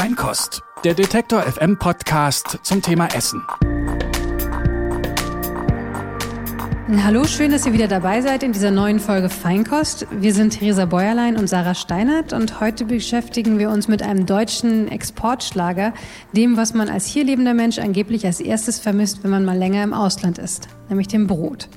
Feinkost, der Detektor FM Podcast zum Thema Essen. Hallo, schön, dass ihr wieder dabei seid in dieser neuen Folge Feinkost. Wir sind Theresa Bäuerlein und Sarah Steinert und heute beschäftigen wir uns mit einem deutschen Exportschlager, dem, was man als hier lebender Mensch angeblich als erstes vermisst, wenn man mal länger im Ausland ist, nämlich dem Brot.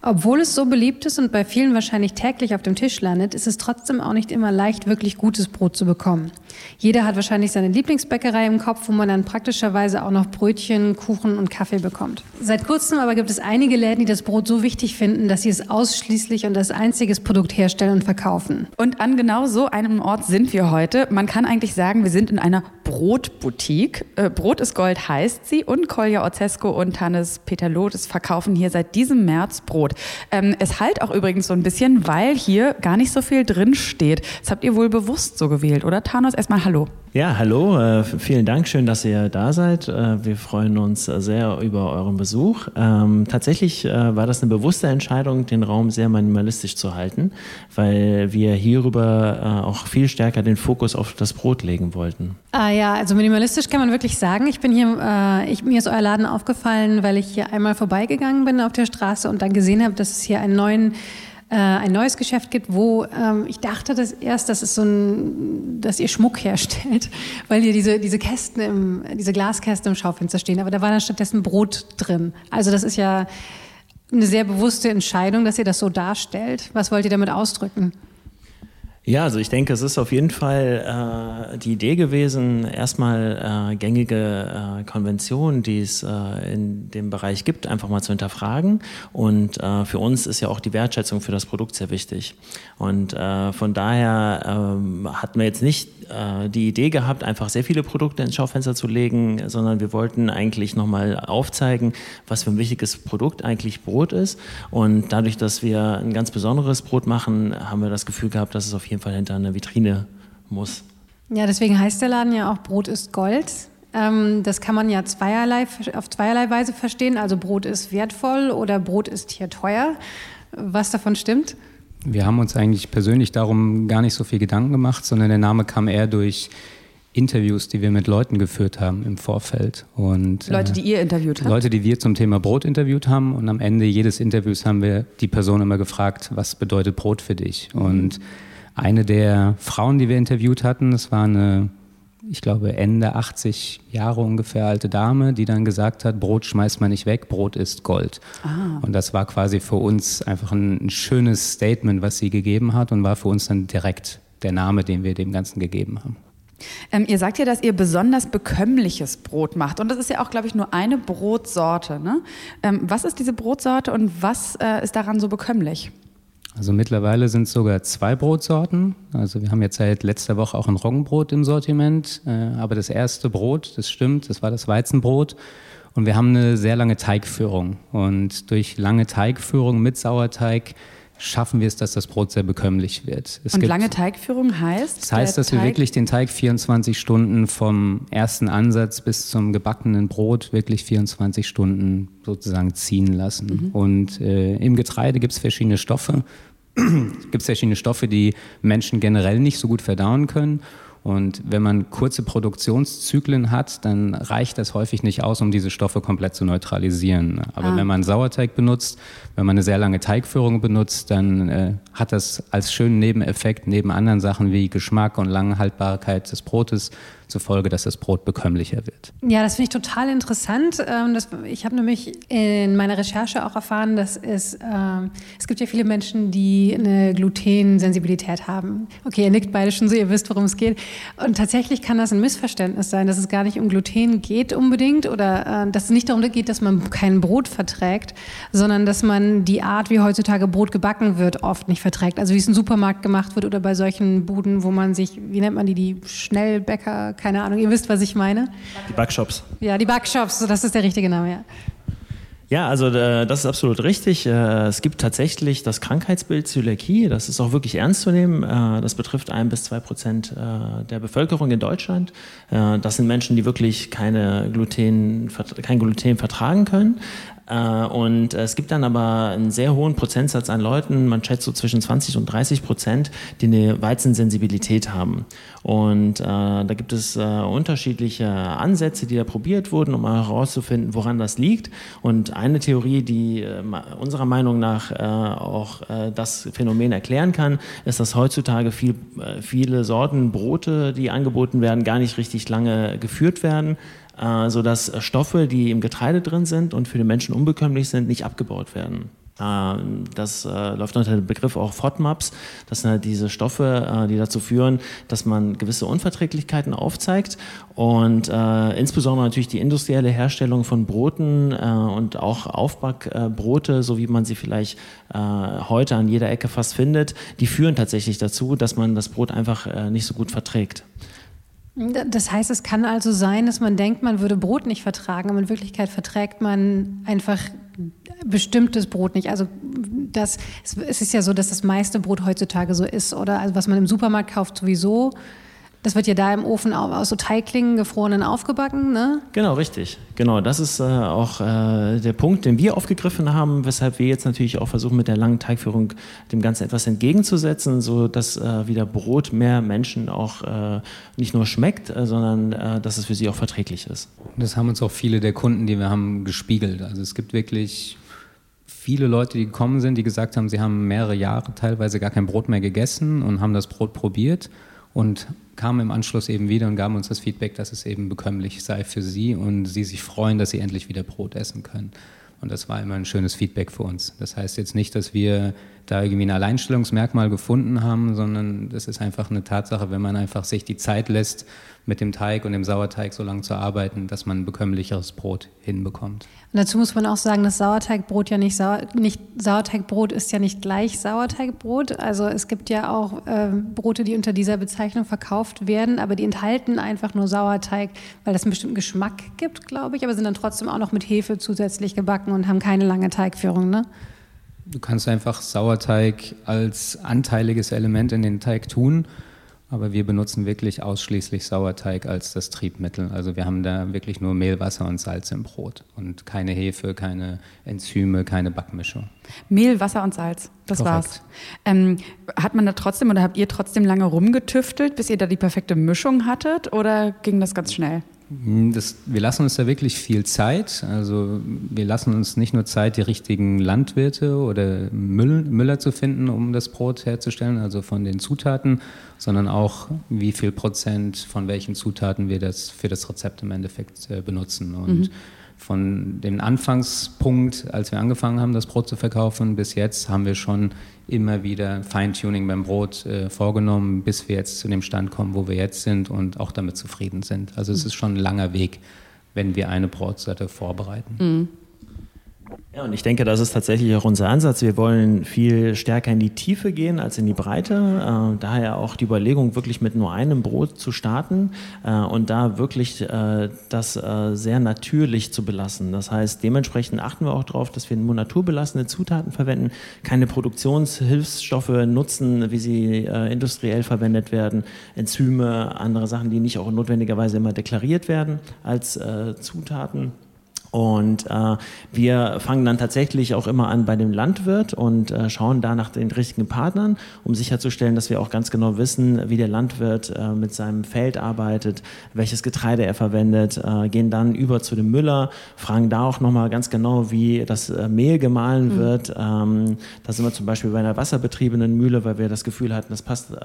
Obwohl es so beliebt ist und bei vielen wahrscheinlich täglich auf dem Tisch landet, ist es trotzdem auch nicht immer leicht, wirklich gutes Brot zu bekommen. Jeder hat wahrscheinlich seine Lieblingsbäckerei im Kopf, wo man dann praktischerweise auch noch Brötchen, Kuchen und Kaffee bekommt. Seit kurzem aber gibt es einige Läden, die das Brot so wichtig finden, dass sie es ausschließlich und als einziges Produkt herstellen und verkaufen. Und an genau so einem Ort sind wir heute. Man kann eigentlich sagen, wir sind in einer Brotboutique. Äh, Brot ist Gold heißt sie und Kolja Ozesko und Hannes Peter Lodes verkaufen hier seit diesem März Brot. Ähm, es halt auch übrigens so ein bisschen, weil hier gar nicht so viel drin steht. Das habt ihr wohl bewusst so gewählt, oder Thanos? Erstmal Hallo. Ja, hallo, äh, vielen Dank, schön, dass ihr da seid. Äh, wir freuen uns sehr über euren Besuch. Ähm, tatsächlich äh, war das eine bewusste Entscheidung, den Raum sehr minimalistisch zu halten, weil wir hierüber äh, auch viel stärker den Fokus auf das Brot legen wollten. Ah ja, also minimalistisch kann man wirklich sagen. Ich bin hier, äh, ich, mir ist euer Laden aufgefallen, weil ich hier einmal vorbeigegangen bin auf der Straße und dann gesehen habe, dass es hier einen neuen äh, ein neues Geschäft gibt, wo ähm, ich dachte das erst, dass es so ein, dass ihr Schmuck herstellt, weil hier diese, diese Kästen im, diese Glaskästen im Schaufenster stehen, aber da war dann stattdessen Brot drin. Also das ist ja eine sehr bewusste Entscheidung, dass ihr das so darstellt. Was wollt ihr damit ausdrücken? Ja, also ich denke, es ist auf jeden Fall äh, die Idee gewesen, erstmal äh, gängige äh, Konventionen, die es äh, in dem Bereich gibt, einfach mal zu hinterfragen. Und äh, für uns ist ja auch die Wertschätzung für das Produkt sehr wichtig. Und äh, von daher ähm, hatten wir jetzt nicht die Idee gehabt, einfach sehr viele Produkte ins Schaufenster zu legen, sondern wir wollten eigentlich nochmal aufzeigen, was für ein wichtiges Produkt eigentlich Brot ist. Und dadurch, dass wir ein ganz besonderes Brot machen, haben wir das Gefühl gehabt, dass es auf jeden jeden Fall hinter einer Vitrine muss. Ja, deswegen heißt der Laden ja auch Brot ist Gold. Ähm, das kann man ja zweierlei, auf zweierlei Weise verstehen. Also Brot ist wertvoll oder Brot ist hier teuer. Was davon stimmt? Wir haben uns eigentlich persönlich darum gar nicht so viel Gedanken gemacht, sondern der Name kam eher durch Interviews, die wir mit Leuten geführt haben im Vorfeld. Und, Leute, die ihr interviewt habt? Leute, die wir zum Thema Brot interviewt haben. Und am Ende jedes Interviews haben wir die Person immer gefragt, was bedeutet Brot für dich? Mhm. Eine der Frauen, die wir interviewt hatten, das war eine, ich glaube, Ende 80 Jahre ungefähr alte Dame, die dann gesagt hat, Brot schmeißt man nicht weg, Brot ist Gold. Ah. Und das war quasi für uns einfach ein, ein schönes Statement, was sie gegeben hat und war für uns dann direkt der Name, den wir dem Ganzen gegeben haben. Ähm, ihr sagt ja, dass ihr besonders bekömmliches Brot macht. Und das ist ja auch, glaube ich, nur eine Brotsorte. Ne? Ähm, was ist diese Brotsorte und was äh, ist daran so bekömmlich? Also mittlerweile sind es sogar zwei Brotsorten. Also wir haben jetzt seit letzter Woche auch ein Roggenbrot im Sortiment. Äh, aber das erste Brot, das stimmt, das war das Weizenbrot. Und wir haben eine sehr lange Teigführung. Und durch lange Teigführung mit Sauerteig schaffen wir es, dass das Brot sehr bekömmlich wird. Es und gibt, lange Teigführung heißt? Das heißt, dass Teig wir wirklich den Teig 24 Stunden vom ersten Ansatz bis zum gebackenen Brot wirklich 24 Stunden sozusagen ziehen lassen. Mhm. Und äh, im Getreide gibt es verschiedene Stoffe. gibt es verschiedene Stoffe, die Menschen generell nicht so gut verdauen können. Und wenn man kurze Produktionszyklen hat, dann reicht das häufig nicht aus, um diese Stoffe komplett zu neutralisieren. Aber ah. wenn man Sauerteig benutzt, wenn man eine sehr lange Teigführung benutzt, dann äh, hat das als schönen Nebeneffekt neben anderen Sachen wie Geschmack und Langhaltbarkeit des Brotes zur Folge, dass das Brot bekömmlicher wird. Ja, das finde ich total interessant. Ähm, ich habe nämlich in meiner Recherche auch erfahren, dass es, ähm, es gibt ja viele Menschen, die eine Glutensensibilität haben. Okay, ihr nickt beide schon so, ihr wisst, worum es geht. Und tatsächlich kann das ein Missverständnis sein, dass es gar nicht um Gluten geht unbedingt oder äh, dass es nicht darum geht, dass man kein Brot verträgt, sondern dass man die Art, wie heutzutage Brot gebacken wird, oft nicht verträgt. Also wie es im Supermarkt gemacht wird oder bei solchen Buden, wo man sich, wie nennt man die, die Schnellbäcker, keine Ahnung, ihr wisst, was ich meine. Die Backshops. Ja, die Backshops, das ist der richtige Name, ja. Ja, also äh, das ist absolut richtig. Äh, es gibt tatsächlich das Krankheitsbild Zöliakie. Das ist auch wirklich ernst zu nehmen. Äh, das betrifft ein bis zwei Prozent der Bevölkerung in Deutschland. Das sind Menschen, die wirklich keine Gluten, kein Gluten vertragen können. Äh, und es gibt dann aber einen sehr hohen Prozentsatz an Leuten, man schätzt so zwischen 20 und 30 Prozent, die eine Weizensensibilität haben. Und äh, da gibt es äh, unterschiedliche Ansätze, die da probiert wurden, um herauszufinden, woran das liegt. Und eine Theorie, die äh, unserer Meinung nach äh, auch äh, das Phänomen erklären kann, ist, dass heutzutage viel, viele Sorten Brote, die angeboten werden, gar nicht richtig lange geführt werden äh, sodass Stoffe, die im Getreide drin sind und für den Menschen unbekömmlich sind, nicht abgebaut werden. Äh, das äh, läuft unter dem Begriff auch FODMAPs. Das sind halt diese Stoffe, die dazu führen, dass man gewisse Unverträglichkeiten aufzeigt und äh, insbesondere natürlich die industrielle Herstellung von Broten und auch Aufbackbrote, so wie man sie vielleicht heute an jeder Ecke fast findet, die führen tatsächlich dazu, dass man das Brot einfach nicht so gut verträgt. Das heißt, es kann also sein, dass man denkt, man würde Brot nicht vertragen, aber in Wirklichkeit verträgt man einfach bestimmtes Brot nicht. Also das, es ist ja so, dass das meiste Brot heutzutage so ist, oder? Also was man im Supermarkt kauft sowieso. Das wird ja da im Ofen aus so Teiglingen gefrorenen aufgebacken, ne? Genau, richtig. Genau, das ist äh, auch äh, der Punkt, den wir aufgegriffen haben, weshalb wir jetzt natürlich auch versuchen, mit der langen Teigführung dem Ganzen etwas entgegenzusetzen, so dass äh, wieder Brot mehr Menschen auch äh, nicht nur schmeckt, äh, sondern äh, dass es für sie auch verträglich ist. Das haben uns auch viele der Kunden, die wir haben, gespiegelt. Also es gibt wirklich viele Leute, die gekommen sind, die gesagt haben, sie haben mehrere Jahre teilweise gar kein Brot mehr gegessen und haben das Brot probiert und kamen im Anschluss eben wieder und gaben uns das Feedback, dass es eben bekömmlich sei für sie und sie sich freuen, dass sie endlich wieder Brot essen können. Und das war immer ein schönes Feedback für uns. Das heißt jetzt nicht, dass wir da irgendwie ein Alleinstellungsmerkmal gefunden haben, sondern das ist einfach eine Tatsache, wenn man einfach sich die Zeit lässt, mit dem Teig und dem Sauerteig so lange zu arbeiten, dass man ein bekömmlicheres Brot hinbekommt. Und dazu muss man auch sagen, dass Sauerteigbrot ja nicht, Sauer, nicht Sauerteigbrot ist ja nicht gleich Sauerteigbrot. Also es gibt ja auch äh, Brote, die unter dieser Bezeichnung verkauft werden, aber die enthalten einfach nur Sauerteig, weil das einen bestimmten Geschmack gibt, glaube ich, aber sind dann trotzdem auch noch mit Hefe zusätzlich gebacken und haben keine lange Teigführung, ne? Du kannst einfach Sauerteig als anteiliges Element in den Teig tun aber wir benutzen wirklich ausschließlich Sauerteig als das Triebmittel. Also wir haben da wirklich nur Mehl, Wasser und Salz im Brot und keine Hefe, keine Enzyme, keine Backmischung. Mehl, Wasser und Salz, das Korrekt. war's. Ähm, hat man da trotzdem oder habt ihr trotzdem lange rumgetüftelt, bis ihr da die perfekte Mischung hattet oder ging das ganz schnell? Hm, das, wir lassen uns da wirklich viel Zeit. Also wir lassen uns nicht nur Zeit, die richtigen Landwirte oder Müll, Müller zu finden, um das Brot herzustellen, also von den Zutaten, sondern auch, wie viel Prozent von welchen Zutaten wir das für das Rezept im Endeffekt äh, benutzen. Und mhm von dem Anfangspunkt, als wir angefangen haben, das Brot zu verkaufen, bis jetzt haben wir schon immer wieder Feintuning beim Brot äh, vorgenommen, bis wir jetzt zu dem Stand kommen, wo wir jetzt sind und auch damit zufrieden sind. Also es ist schon ein langer Weg, wenn wir eine Brotsorte vorbereiten. Mhm. Ja, und ich denke, das ist tatsächlich auch unser Ansatz. Wir wollen viel stärker in die Tiefe gehen als in die Breite. Äh, daher auch die Überlegung, wirklich mit nur einem Brot zu starten äh, und da wirklich äh, das äh, sehr natürlich zu belassen. Das heißt, dementsprechend achten wir auch darauf, dass wir nur naturbelassene Zutaten verwenden, keine Produktionshilfsstoffe nutzen, wie sie äh, industriell verwendet werden, Enzyme, andere Sachen, die nicht auch notwendigerweise immer deklariert werden als äh, Zutaten. Und äh, wir fangen dann tatsächlich auch immer an bei dem Landwirt und äh, schauen da nach den richtigen Partnern, um sicherzustellen, dass wir auch ganz genau wissen, wie der Landwirt äh, mit seinem Feld arbeitet, welches Getreide er verwendet, äh, gehen dann über zu dem Müller, fragen da auch nochmal ganz genau, wie das äh, Mehl gemahlen mhm. wird. Ähm, da sind wir zum Beispiel bei einer wasserbetriebenen Mühle, weil wir das Gefühl hatten, das passt äh,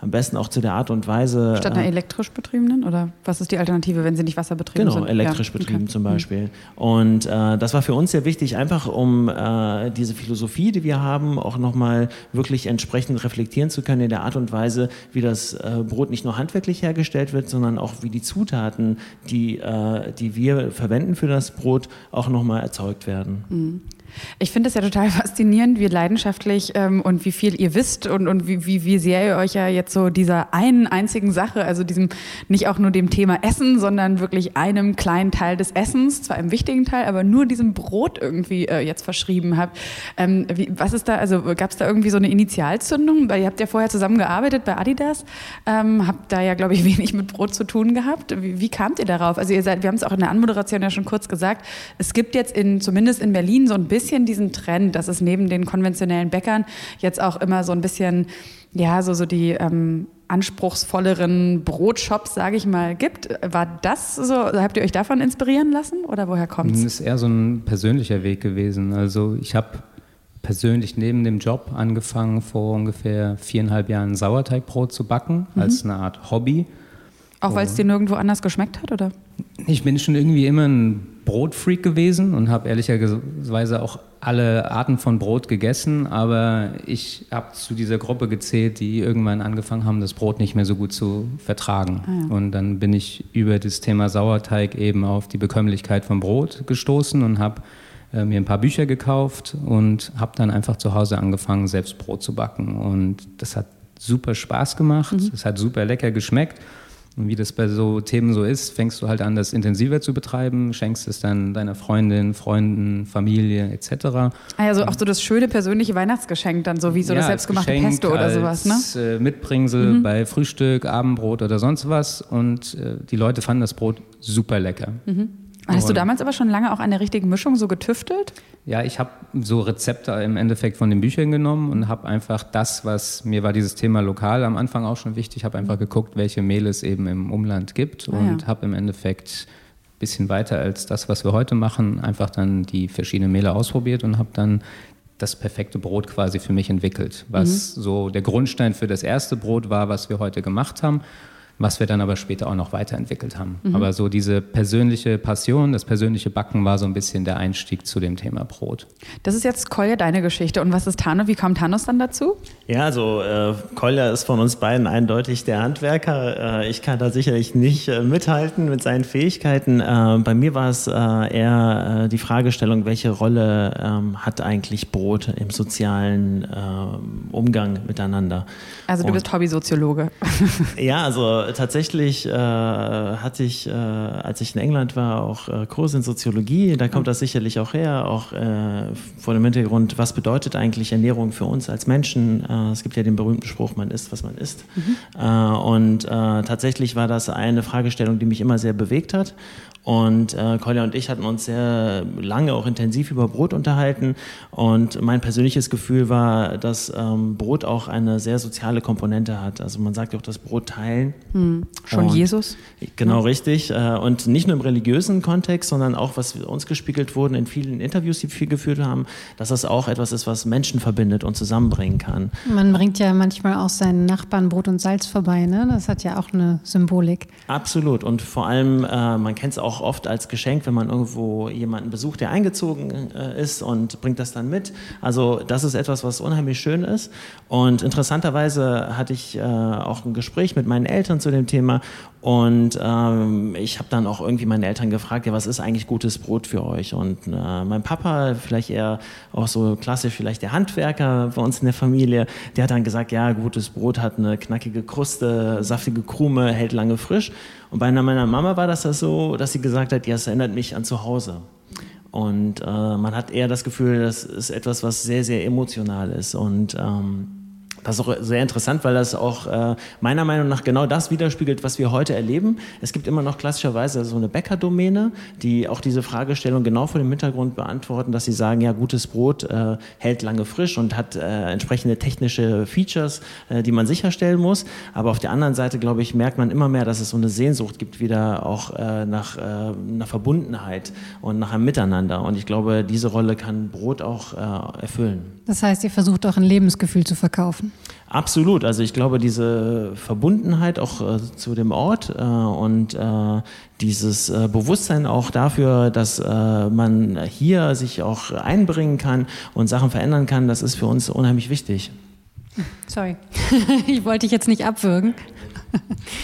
am besten auch zu der Art und Weise. Statt einer elektrisch betriebenen? Oder was ist die Alternative, wenn sie nicht wasserbetrieben genau, sind? Genau, elektrisch ja. betrieben okay. zum Beispiel. Mhm. Und äh, das war für uns sehr wichtig, einfach um äh, diese Philosophie, die wir haben, auch nochmal wirklich entsprechend reflektieren zu können in der Art und Weise, wie das äh, Brot nicht nur handwerklich hergestellt wird, sondern auch wie die Zutaten, die, äh, die wir verwenden für das Brot, auch nochmal erzeugt werden. Mhm. Ich finde es ja total faszinierend, wie leidenschaftlich ähm, und wie viel ihr wisst und, und wie, wie, wie sehr ihr euch ja jetzt so dieser einen einzigen Sache, also diesem nicht auch nur dem Thema Essen, sondern wirklich einem kleinen Teil des Essens, zwar einem wichtigen Teil, aber nur diesem Brot irgendwie äh, jetzt verschrieben habt. Ähm, wie, was ist da, also gab es da irgendwie so eine Initialzündung? Weil ihr habt ja vorher zusammengearbeitet bei Adidas, ähm, habt da ja, glaube ich, wenig mit Brot zu tun gehabt. Wie, wie kamt ihr darauf? Also ihr seid, wir haben es auch in der Anmoderation ja schon kurz gesagt, es gibt jetzt in, zumindest in Berlin so ein bisschen diesen Trend, dass es neben den konventionellen Bäckern jetzt auch immer so ein bisschen, ja, so, so die ähm, anspruchsvolleren Brotshops, sage ich mal, gibt. War das so, habt ihr euch davon inspirieren lassen oder woher kommt es? Das ist eher so ein persönlicher Weg gewesen. Also ich habe persönlich neben dem Job angefangen, vor ungefähr viereinhalb Jahren Sauerteigbrot zu backen, mhm. als eine Art Hobby. Auch weil es dir nirgendwo anders geschmeckt hat, oder? Ich bin schon irgendwie immer ein Brotfreak gewesen und habe ehrlicherweise auch alle Arten von Brot gegessen, aber ich habe zu dieser Gruppe gezählt, die irgendwann angefangen haben, das Brot nicht mehr so gut zu vertragen. Ah, ja. Und dann bin ich über das Thema Sauerteig eben auf die Bekömmlichkeit von Brot gestoßen und habe äh, mir ein paar Bücher gekauft und habe dann einfach zu Hause angefangen, selbst Brot zu backen. Und das hat super Spaß gemacht, mhm. es hat super lecker geschmeckt. Und wie das bei so Themen so ist, fängst du halt an, das intensiver zu betreiben, schenkst es dann deiner Freundin, Freunden, Familie etc. Also auch so das schöne persönliche Weihnachtsgeschenk dann, so wie so ja, das selbstgemachte Geschenk Pesto oder sowas, ne? Äh, Mitbringsel mhm. bei Frühstück, Abendbrot oder sonst was. Und äh, die Leute fanden das Brot super lecker. Mhm. Hast du damals aber schon lange auch an der richtigen Mischung so getüftelt? Ja, ich habe so Rezepte im Endeffekt von den Büchern genommen und habe einfach das, was mir war dieses Thema lokal am Anfang auch schon wichtig, habe einfach geguckt, welche Mehl es eben im Umland gibt ah, und ja. habe im Endeffekt ein bisschen weiter als das, was wir heute machen, einfach dann die verschiedenen Mehle ausprobiert und habe dann das perfekte Brot quasi für mich entwickelt, was mhm. so der Grundstein für das erste Brot war, was wir heute gemacht haben was wir dann aber später auch noch weiterentwickelt haben. Mhm. Aber so diese persönliche Passion, das persönliche Backen war so ein bisschen der Einstieg zu dem Thema Brot. Das ist jetzt Kolja deine Geschichte. Und was ist Tano? Wie kommt Thanos dann dazu? Ja, also äh, Kolja ist von uns beiden eindeutig der Handwerker. Äh, ich kann da sicherlich nicht äh, mithalten mit seinen Fähigkeiten. Äh, bei mir war es äh, eher äh, die Fragestellung, welche Rolle ähm, hat eigentlich Brot im sozialen ähm, Umgang miteinander? Also du Und, bist Hobbysoziologe. ja, also tatsächlich äh, hatte ich, äh, als ich in England war, auch äh, Kurse in Soziologie. Da kommt das sicherlich auch her, auch äh, vor dem Hintergrund, was bedeutet eigentlich Ernährung für uns als Menschen? Äh, es gibt ja den berühmten Spruch, man isst, was man isst. Mhm. Äh, und tatsächlich war das eine Fragestellung, die mich immer sehr bewegt hat. Und äh, Kolja und ich hatten uns sehr lange auch intensiv über Brot unterhalten. Und mein persönliches Gefühl war, dass ähm, Brot auch eine sehr soziale Komponente hat. Also man sagt ja auch das Brot teilen. Hm. Schon und, Jesus? Genau, ja. richtig. Äh, und nicht nur im religiösen Kontext, sondern auch, was uns gespiegelt wurden in vielen Interviews, die wir geführt haben, dass das auch etwas ist, was Menschen verbindet und zusammenbringen kann. Man bringt ja manchmal auch seinen Nachbarn Brot und Salz vorbei. Ne? Das hat ja auch eine Symbolik. Absolut. Und vor allem, äh, man kennt es auch auch oft als Geschenk, wenn man irgendwo jemanden besucht, der eingezogen äh, ist und bringt das dann mit. Also das ist etwas, was unheimlich schön ist. Und interessanterweise hatte ich äh, auch ein Gespräch mit meinen Eltern zu dem Thema und ähm, ich habe dann auch irgendwie meine Eltern gefragt, ja, was ist eigentlich gutes Brot für euch? Und äh, mein Papa, vielleicht eher auch so klassisch, vielleicht der Handwerker bei uns in der Familie, der hat dann gesagt, ja, gutes Brot hat eine knackige Kruste, saftige Krume, hält lange frisch. Und bei meiner Mama war das, das so, dass sie gesagt hat, ja, es erinnert mich an zu Hause. Und äh, man hat eher das Gefühl, das ist etwas, was sehr, sehr emotional ist. Und ähm, das ist auch sehr interessant, weil das auch äh, meiner Meinung nach genau das widerspiegelt, was wir heute erleben. Es gibt immer noch klassischerweise so eine Bäckerdomäne, die auch diese Fragestellung genau vor dem Hintergrund beantworten, dass sie sagen, ja, gutes Brot äh, hält lange frisch und hat äh, entsprechende technische Features, äh, die man sicherstellen muss. Aber auf der anderen Seite, glaube ich, merkt man immer mehr, dass es so eine Sehnsucht gibt wieder auch äh, nach äh, einer Verbundenheit und nach einem Miteinander. Und ich glaube, diese Rolle kann Brot auch erfüllen. Das heißt, ihr versucht auch ein Lebensgefühl zu verkaufen. Absolut. Also ich glaube, diese Verbundenheit auch äh, zu dem Ort äh, und äh, dieses äh, Bewusstsein auch dafür, dass äh, man hier sich auch einbringen kann und Sachen verändern kann, das ist für uns unheimlich wichtig. Sorry, ich wollte dich jetzt nicht abwürgen.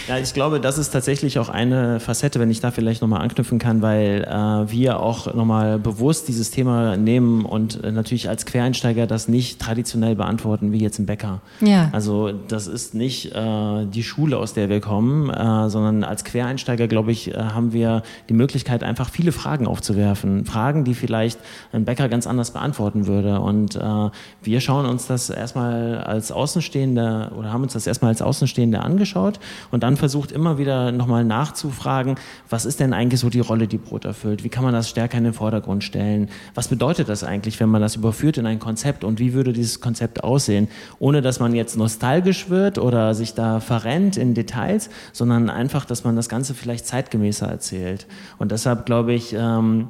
Ja, ich glaube, das ist tatsächlich auch eine Facette, wenn ich da vielleicht nochmal anknüpfen kann, weil äh, wir auch nochmal bewusst dieses Thema nehmen und äh, natürlich als Quereinsteiger das nicht traditionell beantworten wie jetzt ein Bäcker. Ja. Also das ist nicht äh, die Schule, aus der wir kommen, äh, sondern als Quereinsteiger, glaube ich, äh, haben wir die Möglichkeit, einfach viele Fragen aufzuwerfen. Fragen, die vielleicht ein Bäcker ganz anders beantworten würde. Und äh, wir schauen uns das erstmal als Außenstehende oder haben uns das erstmal als Außenstehende angeschaut und dann versucht immer wieder nochmal nachzufragen, was ist denn eigentlich so die Rolle, die Brot erfüllt? Wie kann man das stärker in den Vordergrund stellen? Was bedeutet das eigentlich, wenn man das überführt in ein Konzept und wie würde dieses Konzept aussehen? Ohne dass man jetzt nostalgisch wird oder sich da verrennt in Details, sondern einfach, dass man das Ganze vielleicht zeitgemäßer erzählt. Und deshalb glaube ich, ähm,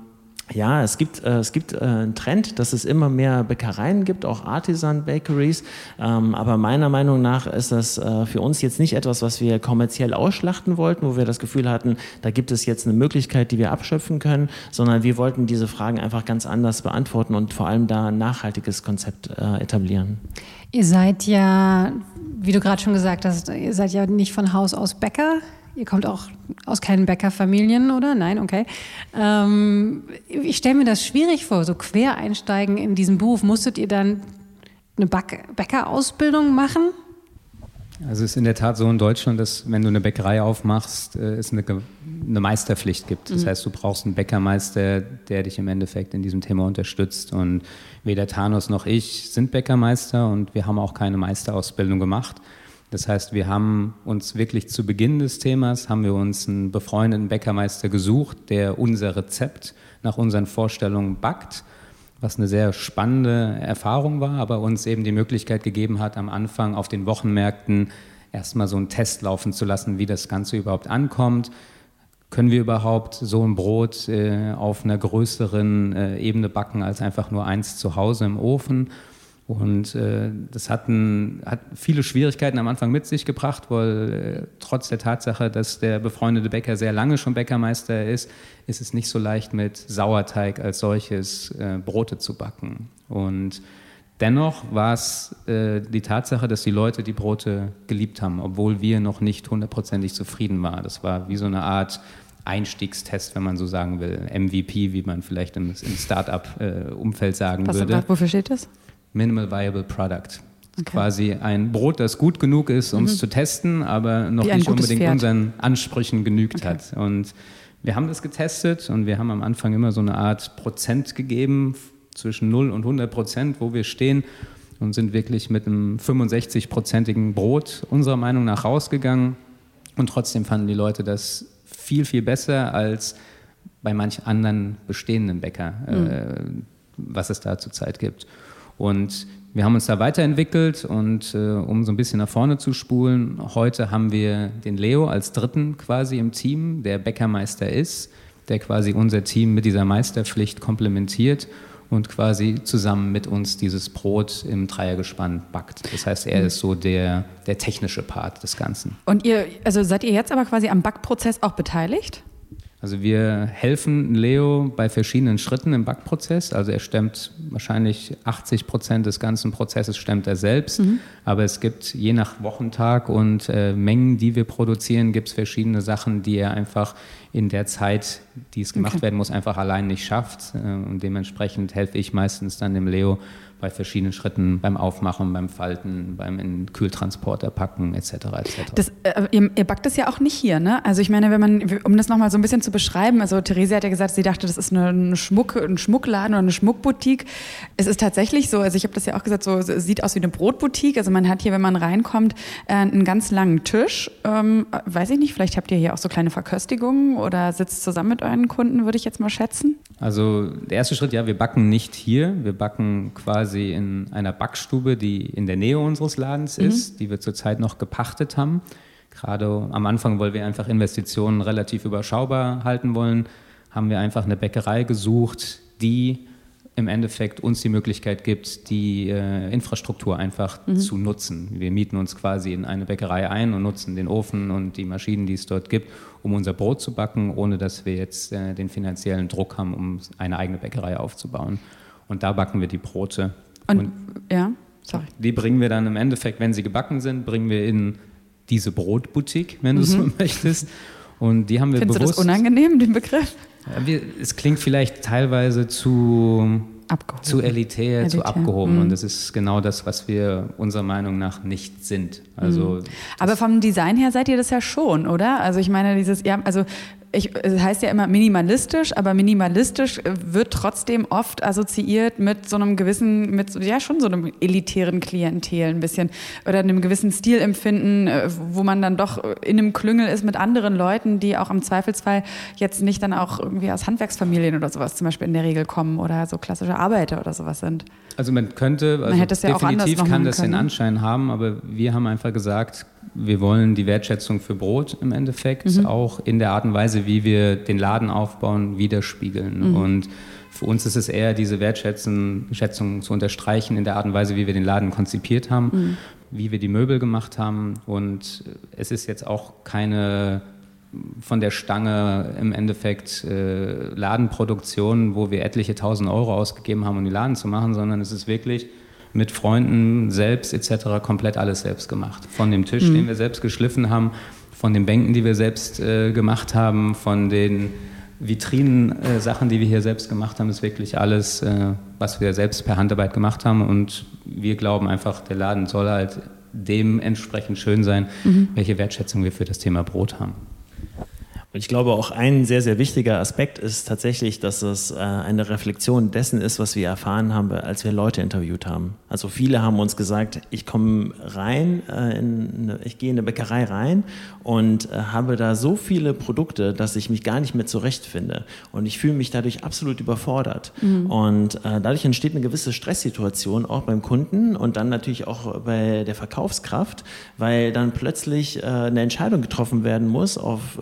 ja, es gibt, äh, es gibt äh, einen Trend, dass es immer mehr Bäckereien gibt, auch Artisan Bakeries. Ähm, aber meiner Meinung nach ist das äh, für uns jetzt nicht etwas, was wir kommerziell ausschlachten wollten, wo wir das Gefühl hatten, da gibt es jetzt eine Möglichkeit, die wir abschöpfen können, sondern wir wollten diese Fragen einfach ganz anders beantworten und vor allem da ein nachhaltiges Konzept äh, etablieren. Ihr seid ja, wie du gerade schon gesagt hast, ihr seid ja nicht von Haus aus Bäcker. Ihr kommt auch aus keinen Bäckerfamilien, oder? Nein, okay. Ähm, ich stelle mir das schwierig vor, so quer einsteigen in diesen Beruf. Musstet ihr dann eine Back Bäckerausbildung machen? Also es ist in der Tat so in Deutschland, dass wenn du eine Bäckerei aufmachst, äh, es eine, eine Meisterpflicht gibt. Das mhm. heißt, du brauchst einen Bäckermeister, der dich im Endeffekt in diesem Thema unterstützt. Und weder Thanos noch ich sind Bäckermeister und wir haben auch keine Meisterausbildung gemacht. Das heißt, wir haben uns wirklich zu Beginn des Themas, haben wir uns einen befreundeten Bäckermeister gesucht, der unser Rezept nach unseren Vorstellungen backt, was eine sehr spannende Erfahrung war, aber uns eben die Möglichkeit gegeben hat, am Anfang auf den Wochenmärkten erstmal so einen Test laufen zu lassen, wie das Ganze überhaupt ankommt. Können wir überhaupt so ein Brot äh, auf einer größeren äh, Ebene backen als einfach nur eins zu Hause im Ofen? Und äh, das hat, ein, hat, viele Schwierigkeiten am Anfang mit sich gebracht, weil äh, trotz der Tatsache, dass der befreundete Bäcker sehr lange schon Bäckermeister ist, ist es nicht so leicht mit Sauerteig als solches äh, Brote zu backen. Und dennoch war es äh, die Tatsache, dass die Leute die Brote geliebt haben, obwohl wir noch nicht hundertprozentig zufrieden waren. Das war wie so eine Art Einstiegstest, wenn man so sagen will, MVP, wie man vielleicht im, im Start-up-Umfeld äh, sagen Was, würde. Wofür steht das? Minimal Viable Product. Okay. Quasi ein Brot, das gut genug ist, um es mhm. zu testen, aber noch nicht unbedingt Pferd. unseren Ansprüchen genügt okay. hat. Und wir haben das getestet und wir haben am Anfang immer so eine Art Prozent gegeben, zwischen 0 und 100 Prozent, wo wir stehen und sind wirklich mit einem 65-prozentigen Brot unserer Meinung nach rausgegangen. Und trotzdem fanden die Leute das viel, viel besser als bei manch anderen bestehenden Bäcker, mhm. äh, was es da zurzeit gibt. Und wir haben uns da weiterentwickelt und äh, um so ein bisschen nach vorne zu spulen, heute haben wir den Leo als dritten quasi im Team, der Bäckermeister ist, der quasi unser Team mit dieser Meisterpflicht komplementiert und quasi zusammen mit uns dieses Brot im Dreiergespann backt. Das heißt, er ist so der, der technische Part des Ganzen. Und ihr, also seid ihr jetzt aber quasi am Backprozess auch beteiligt? Also wir helfen Leo bei verschiedenen Schritten im Backprozess. Also er stemmt wahrscheinlich 80 Prozent des ganzen Prozesses stemmt er selbst. Mhm. Aber es gibt je nach Wochentag und äh, Mengen, die wir produzieren, gibt es verschiedene Sachen, die er einfach in der Zeit, die es gemacht okay. werden muss, einfach allein nicht schafft. Äh, und dementsprechend helfe ich meistens dann dem Leo bei verschiedenen Schritten beim Aufmachen, beim Falten, beim in Kühltransporter packen etc. etc. Das, äh, ihr, ihr, backt das ja auch nicht hier, ne? Also ich meine, wenn man, um das nochmal so ein bisschen zu beschreiben, also Therese hat ja gesagt, sie dachte, das ist eine, eine Schmuck, ein Schmuckladen oder eine Schmuckboutique. Es ist tatsächlich so, also ich habe das ja auch gesagt, so sieht aus wie eine Brotboutique. Also man hat hier, wenn man reinkommt, äh, einen ganz langen Tisch. Ähm, weiß ich nicht, vielleicht habt ihr hier auch so kleine Verköstigungen oder sitzt zusammen mit euren Kunden, würde ich jetzt mal schätzen. Also der erste Schritt, ja, wir backen nicht hier, wir backen quasi in einer Backstube, die in der Nähe unseres Ladens mhm. ist, die wir zurzeit noch gepachtet haben. Gerade am Anfang, weil wir einfach Investitionen relativ überschaubar halten wollen, haben wir einfach eine Bäckerei gesucht, die im Endeffekt uns die Möglichkeit gibt, die äh, Infrastruktur einfach mhm. zu nutzen. Wir mieten uns quasi in eine Bäckerei ein und nutzen den Ofen und die Maschinen, die es dort gibt, um unser Brot zu backen, ohne dass wir jetzt äh, den finanziellen Druck haben, um eine eigene Bäckerei aufzubauen. Und da backen wir die Brote. Und, und ja, sorry. Die bringen wir dann im Endeffekt, wenn sie gebacken sind, bringen wir in diese Brotboutique, wenn du mhm. so möchtest. Und die haben wir Findest bewusst. du das unangenehm, den Begriff? Wir, es klingt vielleicht teilweise zu, zu elitär, elitär, zu abgehoben. Mhm. Und das ist genau das, was wir unserer Meinung nach nicht sind. Also mhm. Aber vom Design her seid ihr das ja schon, oder? Also ich meine, dieses, ja, also ich, es heißt ja immer minimalistisch, aber minimalistisch äh, wird trotzdem oft assoziiert mit so einem gewissen, mit ja schon so einem elitären Klientel ein bisschen oder einem gewissen Stilempfinden, äh, wo man dann doch in einem Klüngel ist mit anderen Leuten, die auch im Zweifelsfall jetzt nicht dann auch irgendwie aus Handwerksfamilien oder sowas zum Beispiel in der Regel kommen oder so klassische Arbeiter oder sowas sind. Also man könnte, also man hätte es ja definitiv kann das können. den Anschein haben, aber wir haben einfach gesagt, wir wollen die Wertschätzung für Brot im Endeffekt mhm. auch in der Art und Weise, wie wir den Laden aufbauen, widerspiegeln. Mhm. Und für uns ist es eher, diese Wertschätzung zu unterstreichen in der Art und Weise, wie wir den Laden konzipiert haben, mhm. wie wir die Möbel gemacht haben. Und es ist jetzt auch keine von der Stange im Endeffekt äh, Ladenproduktion, wo wir etliche tausend Euro ausgegeben haben, um die Laden zu machen, sondern es ist wirklich mit Freunden selbst etc. komplett alles selbst gemacht. Von dem Tisch, mhm. den wir selbst geschliffen haben, von den Bänken, die wir selbst äh, gemacht haben, von den Vitrinen-Sachen, äh, die wir hier selbst gemacht haben, ist wirklich alles, äh, was wir selbst per Handarbeit gemacht haben. Und wir glauben einfach, der Laden soll halt dementsprechend schön sein, mhm. welche Wertschätzung wir für das Thema Brot haben. Und ich glaube, auch ein sehr, sehr wichtiger Aspekt ist tatsächlich, dass es äh, eine Reflexion dessen ist, was wir erfahren haben, als wir Leute interviewt haben. Also viele haben uns gesagt, ich komme rein, äh, in, ich gehe in eine Bäckerei rein und äh, habe da so viele Produkte, dass ich mich gar nicht mehr zurechtfinde. Und ich fühle mich dadurch absolut überfordert. Mhm. Und äh, dadurch entsteht eine gewisse Stresssituation auch beim Kunden und dann natürlich auch bei der Verkaufskraft, weil dann plötzlich eine Entscheidung getroffen werden muss auf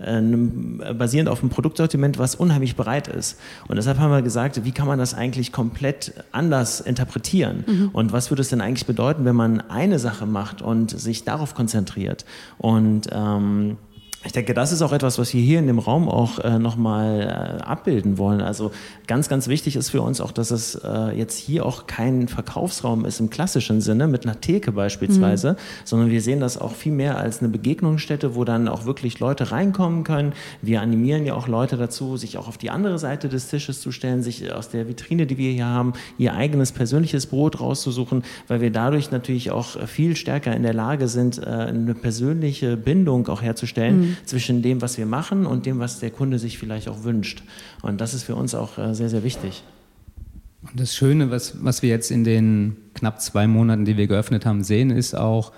basierend auf einem Produktsortiment, was unheimlich breit ist. Und deshalb haben wir gesagt, wie kann man das eigentlich komplett anders interpretieren? Mhm. Und was würde es denn eigentlich bedeuten, wenn man eine Sache macht und sich darauf konzentriert? Und ähm, ich denke, das ist auch etwas, was wir hier in dem Raum auch äh, nochmal äh, abbilden wollen. Also ganz, ganz wichtig ist für uns auch, dass es äh, jetzt hier auch kein Verkaufsraum ist im klassischen Sinne, mit einer Theke beispielsweise, mhm. sondern wir sehen das auch viel mehr als eine Begegnungsstätte, wo dann auch wirklich Leute reinkommen können. Wir animieren ja auch Leute dazu, sich auch auf die andere Seite des Tisches zu stellen, sich aus der Vitrine, die wir hier haben, ihr eigenes persönliches Brot rauszusuchen, weil wir dadurch natürlich auch viel stärker in der Lage sind, äh, eine persönliche Bindung auch herzustellen. Mhm zwischen dem, was wir machen und dem, was der Kunde sich vielleicht auch wünscht. Und das ist für uns auch äh, sehr, sehr wichtig. Und das Schöne, was, was wir jetzt in den knapp zwei Monaten, die wir geöffnet haben, sehen, ist auch,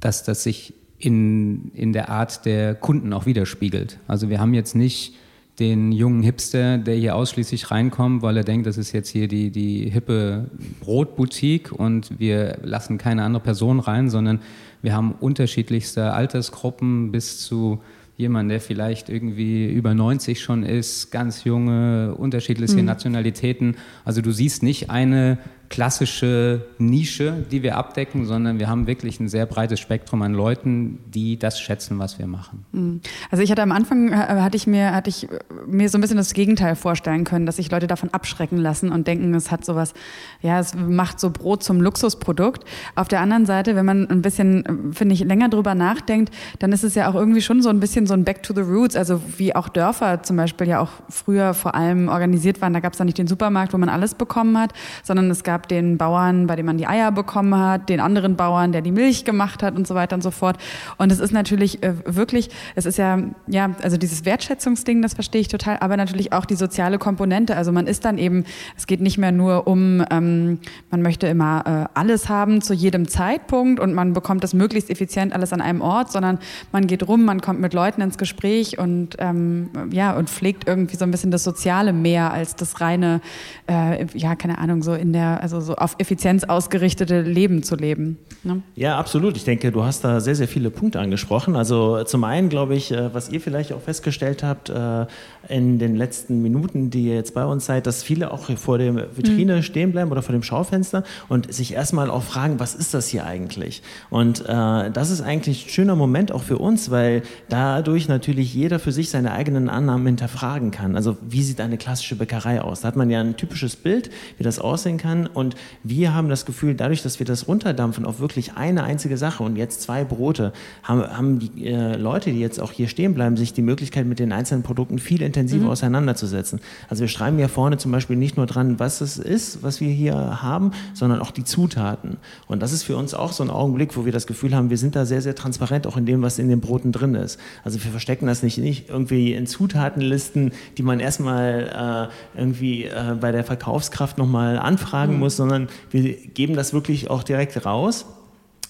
dass das sich in, in der Art der Kunden auch widerspiegelt. Also wir haben jetzt nicht den jungen Hipster, der hier ausschließlich reinkommt, weil er denkt, das ist jetzt hier die, die hippe Brotboutique und wir lassen keine andere Person rein, sondern wir haben unterschiedlichste Altersgruppen bis zu jemand, der vielleicht irgendwie über 90 schon ist, ganz junge, unterschiedliche mhm. Nationalitäten. Also du siehst nicht eine klassische Nische, die wir abdecken, sondern wir haben wirklich ein sehr breites Spektrum an Leuten, die das schätzen, was wir machen. Mhm. Also ich hatte am Anfang äh, hatte ich mir hatte ich mir so ein bisschen das Gegenteil vorstellen können, dass sich Leute davon abschrecken lassen und denken, es hat sowas, ja, es macht so Brot zum Luxusprodukt. Auf der anderen Seite, wenn man ein bisschen, finde ich, länger drüber nachdenkt, dann ist es ja auch irgendwie schon so ein bisschen so ein Back to the Roots, also wie auch Dörfer zum Beispiel ja auch früher vor allem organisiert waren. Da gab es dann nicht den Supermarkt, wo man alles bekommen hat, sondern es gab gab den Bauern, bei dem man die Eier bekommen hat, den anderen Bauern, der die Milch gemacht hat und so weiter und so fort. Und es ist natürlich äh, wirklich, es ist ja, ja, also dieses Wertschätzungsding, das verstehe ich total, aber natürlich auch die soziale Komponente. Also man ist dann eben, es geht nicht mehr nur um, ähm, man möchte immer äh, alles haben zu jedem Zeitpunkt und man bekommt das möglichst effizient alles an einem Ort, sondern man geht rum, man kommt mit Leuten ins Gespräch und ähm, ja, und pflegt irgendwie so ein bisschen das Soziale mehr als das reine, äh, ja, keine Ahnung, so in der, also so auf Effizienz ausgerichtete Leben zu leben. Ne? Ja, absolut. Ich denke, du hast da sehr, sehr viele Punkte angesprochen. Also zum einen glaube ich, äh, was ihr vielleicht auch festgestellt habt äh, in den letzten Minuten, die ihr jetzt bei uns seid, dass viele auch vor der Vitrine mhm. stehen bleiben oder vor dem Schaufenster und sich erstmal auch fragen, was ist das hier eigentlich? Und äh, das ist eigentlich ein schöner Moment auch für uns, weil dadurch natürlich jeder für sich seine eigenen Annahmen hinterfragen kann. Also wie sieht eine klassische Bäckerei aus? Da hat man ja ein typisches Bild, wie das aussehen kann Und wir haben das Gefühl, dadurch, dass wir das runterdampfen auf wirklich eine einzige Sache und jetzt zwei Brote, haben, haben die äh, Leute, die jetzt auch hier stehen bleiben, sich die Möglichkeit, mit den einzelnen Produkten viel intensiver mhm. auseinanderzusetzen. Also wir schreiben ja vorne zum Beispiel nicht nur dran, was es ist, was wir hier haben, sondern auch die Zutaten. Und das ist für uns auch so ein Augenblick, wo wir das Gefühl haben, wir sind da sehr, sehr transparent, auch in dem, was in den Broten drin ist. Also wir verstecken das nicht, nicht irgendwie in Zutatenlisten, die man erstmal äh, irgendwie äh, bei der Verkaufskraft nochmal anfragen mhm. muss, sondern wir geben das wirklich auch direkt raus.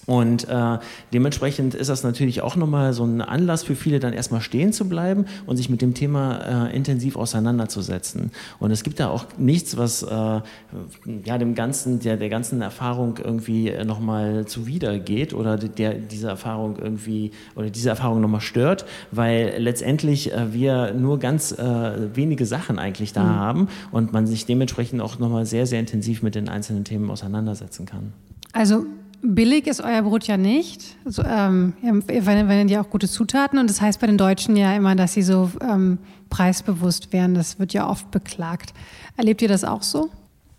Und äh, dementsprechend ist das natürlich auch nochmal so ein Anlass für viele, dann erstmal stehen zu bleiben und sich mit dem Thema äh, intensiv auseinanderzusetzen. Und es gibt da auch nichts, was äh, ja, dem ganzen, der, der ganzen Erfahrung irgendwie nochmal zuwidergeht oder der diese Erfahrung irgendwie oder diese Erfahrung nochmal stört, weil letztendlich äh, wir nur ganz äh, wenige Sachen eigentlich da mhm. haben und man sich dementsprechend auch nochmal sehr, sehr intensiv mit den einzelnen Themen auseinandersetzen kann. Also Billig ist euer Brot ja nicht. Also, ähm, ihr verwendet ja auch gute Zutaten und das heißt bei den Deutschen ja immer, dass sie so ähm, preisbewusst wären. Das wird ja oft beklagt. Erlebt ihr das auch so?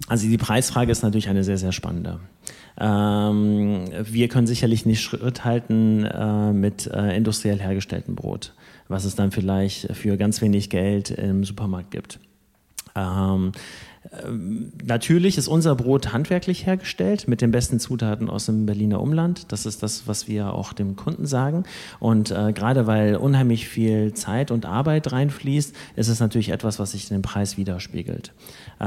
Also die Preisfrage ist natürlich eine sehr, sehr spannende. Ähm, wir können sicherlich nicht Schritt halten äh, mit äh, industriell hergestelltem Brot, was es dann vielleicht für ganz wenig Geld im Supermarkt gibt. Ähm, natürlich ist unser Brot handwerklich hergestellt mit den besten Zutaten aus dem Berliner Umland. Das ist das, was wir auch dem Kunden sagen. Und äh, gerade weil unheimlich viel Zeit und Arbeit reinfließt, ist es natürlich etwas, was sich in den Preis widerspiegelt. Äh,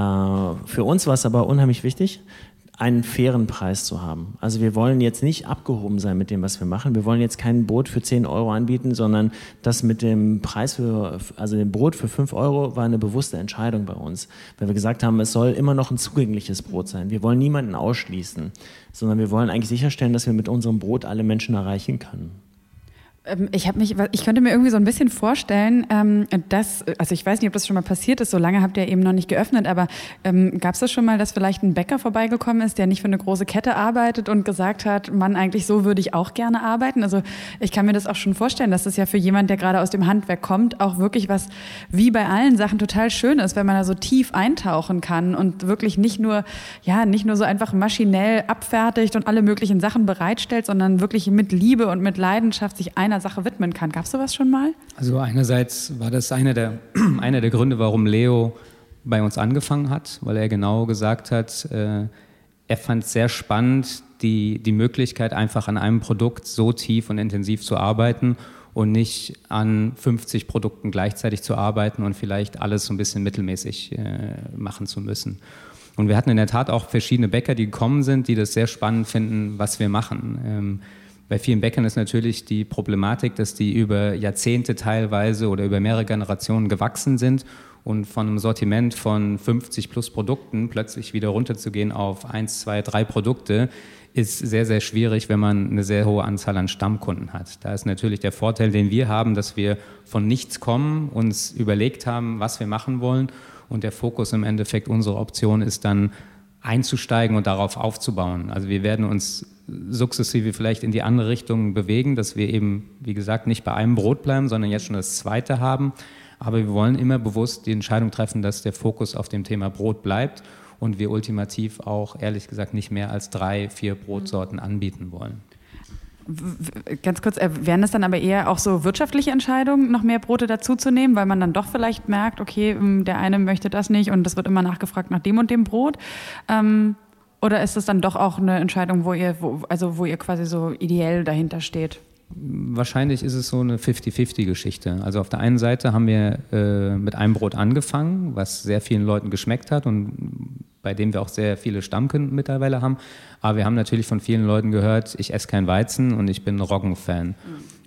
für uns war es aber unheimlich wichtig, einen fairen Preis zu haben. Also wir wollen jetzt nicht abgehoben sein mit dem, was wir machen. Wir wollen jetzt kein Boot für 10 Euro anbieten, sondern das mit dem Preis für, also dem Brot für 5 Euro war eine bewusste Entscheidung bei uns, weil wir gesagt haben, es soll immer noch ein zugängliches Brot sein. Wir wollen niemanden ausschließen, sondern wir wollen eigentlich sicherstellen, dass wir mit unserem Brot alle Menschen erreichen können. Ähm, ich habe mich, ich könnte mir irgendwie so ein bisschen vorstellen, ähm, dass, also ich weiß nicht, ob das schon mal passiert ist, so lange habt ihr eben noch nicht geöffnet, aber ähm, gab es das schon mal, dass vielleicht ein Bäcker vorbeigekommen ist, der nicht für eine große Kette arbeitet und gesagt hat, Mann, eigentlich so würde ich auch gerne arbeiten? Also ich kann mir das auch schon vorstellen, dass das ja für jemand, der gerade aus dem Handwerk kommt, auch wirklich was, wie bei allen Sachen, total schön ist, wenn man da so tief eintauchen kann und wirklich nicht nur, ja, nicht nur so einfach maschinell abfertigt und alle möglichen Sachen bereitstellt, sondern wirklich mit Liebe und mit Leidenschaft sich ein einer Sache widmen kann. Gab es sowas schon mal? Also einerseits war das einer der, einer der Gründe, warum Leo bei uns angefangen hat, weil er genau gesagt hat, äh, er fand es sehr spannend, die, die Möglichkeit, einfach an einem Produkt so tief und intensiv zu arbeiten und nicht an 50 Produkten gleichzeitig zu arbeiten und vielleicht alles so ein bisschen mittelmäßig äh, machen zu müssen. Und wir hatten in der Tat auch verschiedene Bäcker, die gekommen sind, die das sehr spannend finden, was wir machen. Ähm, bei vielen Bäckern ist natürlich die Problematik, dass die über Jahrzehnte teilweise oder über mehrere Generationen gewachsen sind und von einem Sortiment von 50 plus Produkten plötzlich wieder runterzugehen auf 1, 2, 3 Produkte, ist sehr, sehr schwierig, wenn man eine sehr hohe Anzahl an Stammkunden hat. Da ist natürlich der Vorteil, den wir haben, dass wir von nichts kommen, uns überlegt haben, was wir machen wollen und der Fokus im Endeffekt unsere Option ist dann einzusteigen und darauf aufzubauen. Also wir werden uns sukzessive vielleicht in die andere Richtung bewegen, dass wir eben, wie gesagt, nicht bei einem Brot bleiben, sondern jetzt schon das zweite haben. Aber wir wollen immer bewusst die Entscheidung treffen, dass der Fokus auf dem Thema Brot bleibt und wir ultimativ auch, ehrlich gesagt, nicht mehr als drei, vier Brotsorten anbieten wollen. Ganz kurz, äh, wären das dann aber eher auch so wirtschaftliche Entscheidungen, noch mehr Brote dazuzunehmen, weil man dann doch vielleicht merkt, okay, der eine möchte das nicht und es wird immer nachgefragt nach dem und dem Brot? Ähm, oder ist es dann doch auch eine Entscheidung, wo ihr, wo, also wo ihr quasi so ideell dahinter steht? Wahrscheinlich ist es so eine 50-50-Geschichte. Also auf der einen Seite haben wir äh, mit einem Brot angefangen, was sehr vielen Leuten geschmeckt hat und bei dem wir auch sehr viele Stammkunden mittlerweile haben. Aber wir haben natürlich von vielen Leuten gehört, ich esse kein Weizen und ich bin Roggen-Fan. Mhm.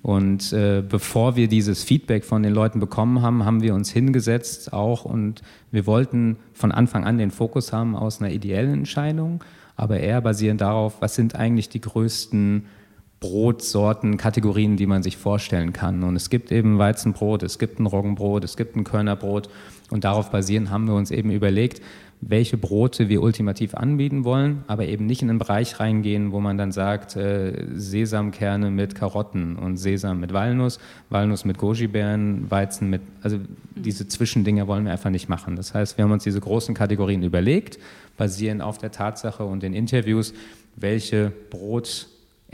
Und äh, bevor wir dieses Feedback von den Leuten bekommen haben, haben wir uns hingesetzt auch und wir wollten von Anfang an den Fokus haben aus einer ideellen Entscheidung, aber eher basierend darauf, was sind eigentlich die größten Brotsorten, Kategorien, die man sich vorstellen kann. Und es gibt eben Weizenbrot, es gibt ein Roggenbrot, es gibt ein Körnerbrot. Und darauf basierend haben wir uns eben überlegt, welche Brote wir ultimativ anbieten wollen, aber eben nicht in einen Bereich reingehen, wo man dann sagt, äh, Sesamkerne mit Karotten und Sesam mit Walnuss, Walnuss mit Goji-Beeren, Weizen mit, also diese Zwischendinger wollen wir einfach nicht machen. Das heißt, wir haben uns diese großen Kategorien überlegt, basieren auf der Tatsache und den Interviews, welche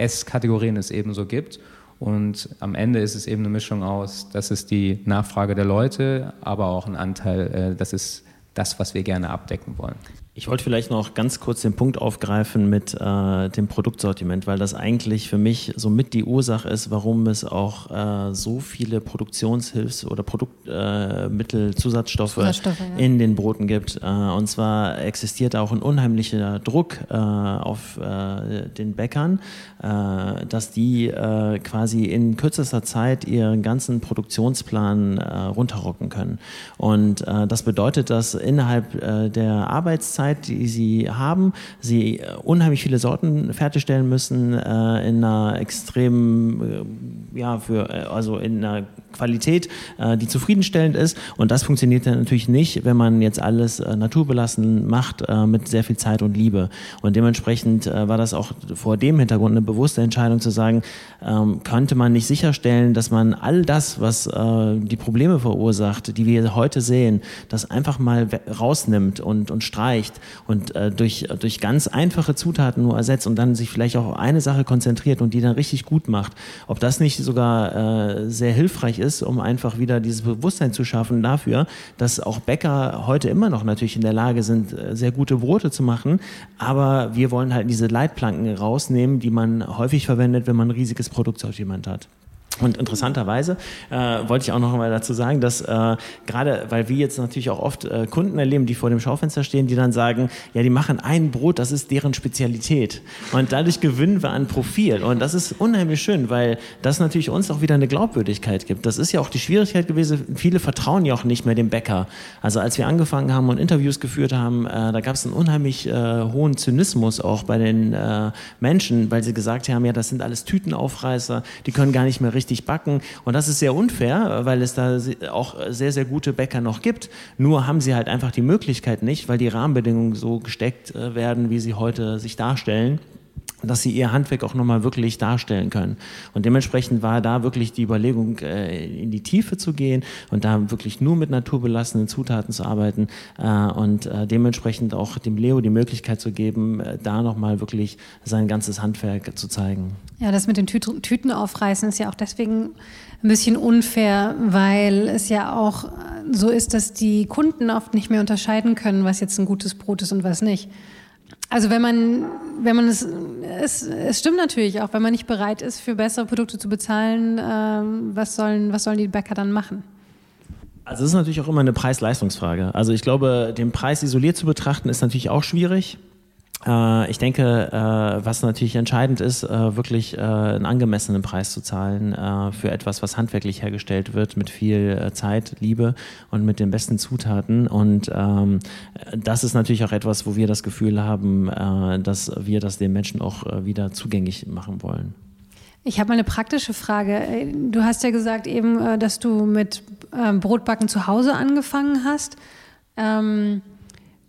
Brot-Ess-Kategorien es eben so gibt. Und am Ende ist es eben eine Mischung aus, das ist die Nachfrage der Leute, aber auch ein Anteil, äh, das ist das, was wir gerne abdecken wollen. Ich wollte vielleicht noch ganz kurz den Punkt aufgreifen mit äh, dem Produktsortiment, weil das eigentlich für mich so mit die Ursache ist, warum es auch äh, so viele Produktionshilfs- oder Produktmittelzusatzstoffe äh, ja. in den Broten gibt. Äh, und zwar existiert auch ein unheimlicher Druck äh, auf äh, den Bäckern, dass die quasi in kürzester Zeit ihren ganzen Produktionsplan runterrocken können. Und das bedeutet, dass innerhalb der Arbeitszeit Zeit, die sie haben, sie äh, unheimlich viele Sorten fertigstellen müssen äh, in einer extremen, äh, ja, für, äh, also in einer Qualität, äh, die zufriedenstellend ist. Und das funktioniert dann natürlich nicht, wenn man jetzt alles äh, naturbelassen macht mit sehr viel Zeit und Liebe. Und dementsprechend war das auch vor dem Hintergrund eine bewusste Entscheidung zu sagen, ähm, könnte man nicht sicherstellen, dass man all das, was die Probleme verursacht, die wir heute sehen, das einfach mal rausnimmt und, und streicht reicht und äh, durch, durch ganz einfache Zutaten nur ersetzt und dann sich vielleicht auch auf eine Sache konzentriert und die dann richtig gut macht, ob das nicht sogar äh, sehr hilfreich ist, um einfach wieder dieses Bewusstsein zu schaffen dafür, dass auch Bäcker heute immer noch natürlich in der Lage sind, äh, sehr gute Brote zu machen, aber wir wollen halt diese Leitplanken rausnehmen, die man häufig verwendet, wenn man ein riesiges Produktsortiment hat. Und interessanterweise äh, wollte ich auch noch mal dazu sagen, dass äh, gerade, weil wir jetzt natürlich auch oft äh, Kunden erleben, die vor dem Schaufenster stehen, die dann sagen, ja, die machen ein Brot, das ist deren Spezialität. Und dadurch gewinnen wir an Profil. Und das ist unheimlich schön, weil das natürlich uns auch wieder eine Glaubwürdigkeit gibt. Das ist ja auch die Schwierigkeit gewesen. Viele vertrauen ja auch nicht mehr dem Bäcker. Also als wir angefangen haben und Interviews geführt haben, äh, da gab es einen unheimlich äh, hohen Zynismus auch bei den äh, Menschen, weil sie gesagt haben, ja, das sind alles Tütenaufreißer, die können gar nicht mehr richtig richtig backen. Und das ist sehr unfair, weil es da auch sehr, sehr gute Bäcker noch gibt. Nur haben sie halt einfach die Möglichkeit nicht, weil die Rahmenbedingungen so gesteckt äh, werden, wie sie heute sich darstellen dass sie ihr Handwerk auch nochmal wirklich darstellen können. Und dementsprechend war da wirklich die Überlegung, äh, in die Tiefe zu gehen und da wirklich nur mit naturbelassenen Zutaten zu arbeiten äh, und äh, dementsprechend auch dem Leo die Möglichkeit zu geben, da nochmal wirklich sein ganzes Handwerk zu zeigen. Ja, das mit den Tü Tüten aufreißen ist ja auch deswegen ein bisschen unfair, weil es ja auch so ist, dass die Kunden oft nicht mehr unterscheiden können, was jetzt ein gutes Brot ist und was nicht. Also wenn man, wenn man es, es, es stimmt natürlich auch, wenn man nicht bereit ist, für bessere Produkte zu bezahlen, äh, was, sollen, was sollen die Bäcker dann machen? Also es ist natürlich auch immer eine Preis-Leistungsfrage. Also ich glaube, den Preis isoliert zu betrachten, ist natürlich auch schwierig. Äh, ich denke, äh, was natürlich entscheidend ist, äh, wirklich einen angemessenen Preis zu zahlen für etwas, was handwerklich hergestellt wird, mit viel Zeit, Liebe und mit den besten Zutaten. Und ähm, das ist natürlich auch etwas, wo wir das Gefühl haben, dass wir das den Menschen auch wieder zugänglich machen wollen. Ich habe mal eine praktische Frage. Du hast ja gesagt eben, dass du mit ähm, Brotbacken zu Hause angefangen hast. Ähm,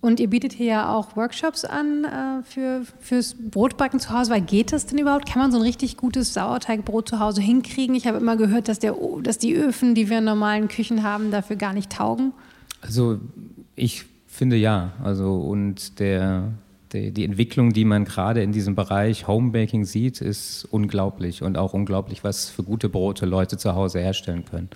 und ihr bietet hier ja auch Workshops an äh, für, fürs Brotbacken zu Hause. Weil geht das denn überhaupt? Kann man so ein richtig gutes Sauerteigbrot zu Hause hinkriegen? Ich habe immer gehört, dass, der, dass die Öfen, die wir in normalen Küchen haben, dafür gar nicht taugen. Also ich finde ja. Also und der, der, die Entwicklung, die man gerade in diesem Bereich Homebaking sieht, ist unglaublich. Und auch unglaublich, was für gute Brote Leute zu Hause herstellen können.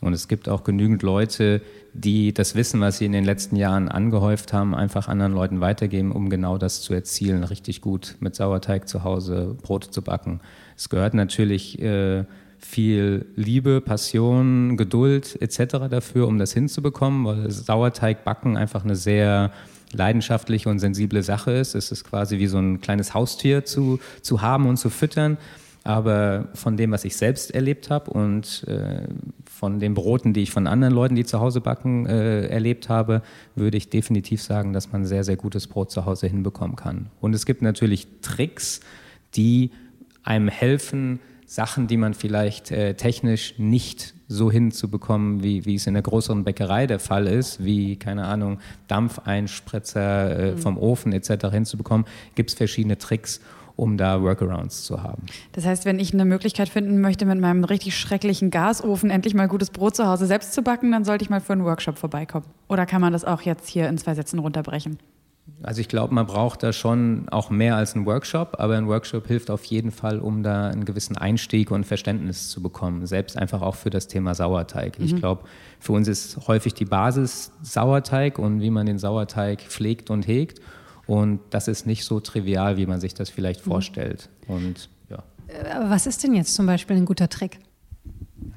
Und es gibt auch genügend Leute, die das Wissen, was sie in den letzten Jahren angehäuft haben, einfach anderen Leuten weitergeben, um genau das zu erzielen, richtig gut mit Sauerteig zu Hause Brote zu backen. Es gehört natürlich äh, viel Liebe, Passion, Geduld etc. dafür, um das hinzubekommen, weil Sauerteig backen einfach eine sehr leidenschaftliche und sensible Sache ist. Es ist quasi wie so ein kleines Haustier zu, zu haben und zu füttern. Aber von dem, was ich selbst erlebt habe und äh, von den Broten, die ich von anderen Leuten, die zu Hause backen, äh, erlebt habe, würde ich definitiv sagen, dass man sehr, sehr gutes Brot zu Hause hinbekommen kann. Und es gibt natürlich Tricks, die einem helfen, Sachen, die man vielleicht äh, technisch nicht so hinzubekommen, wie, wie es in der größeren Bäckerei der Fall ist, wie, keine Ahnung, Dampfeinspritzer äh, mhm. vom Ofen etc. hinzubekommen, gibt es verschiedene Tricks, um da Workarounds zu haben. Das heißt, wenn ich eine Möglichkeit finden möchte, mit meinem richtig schrecklichen Gasofen endlich mal gutes Brot zu Hause selbst zu backen, dann sollte ich mal für einen Workshop vorbeikommen. Oder kann man das auch jetzt hier in zwei Sätzen runterbrechen? Also ich glaube, man braucht da schon auch mehr als einen Workshop, aber ein Workshop hilft auf jeden Fall, um da einen gewissen Einstieg und Verständnis zu bekommen, selbst einfach auch für das Thema Sauerteig. Mhm. Ich glaube, für uns ist häufig die Basis Sauerteig und wie man den Sauerteig pflegt und hegt. Und das ist nicht so trivial, wie man sich das vielleicht mhm. vorstellt. Und ja. Aber was ist denn jetzt zum Beispiel ein guter Trick?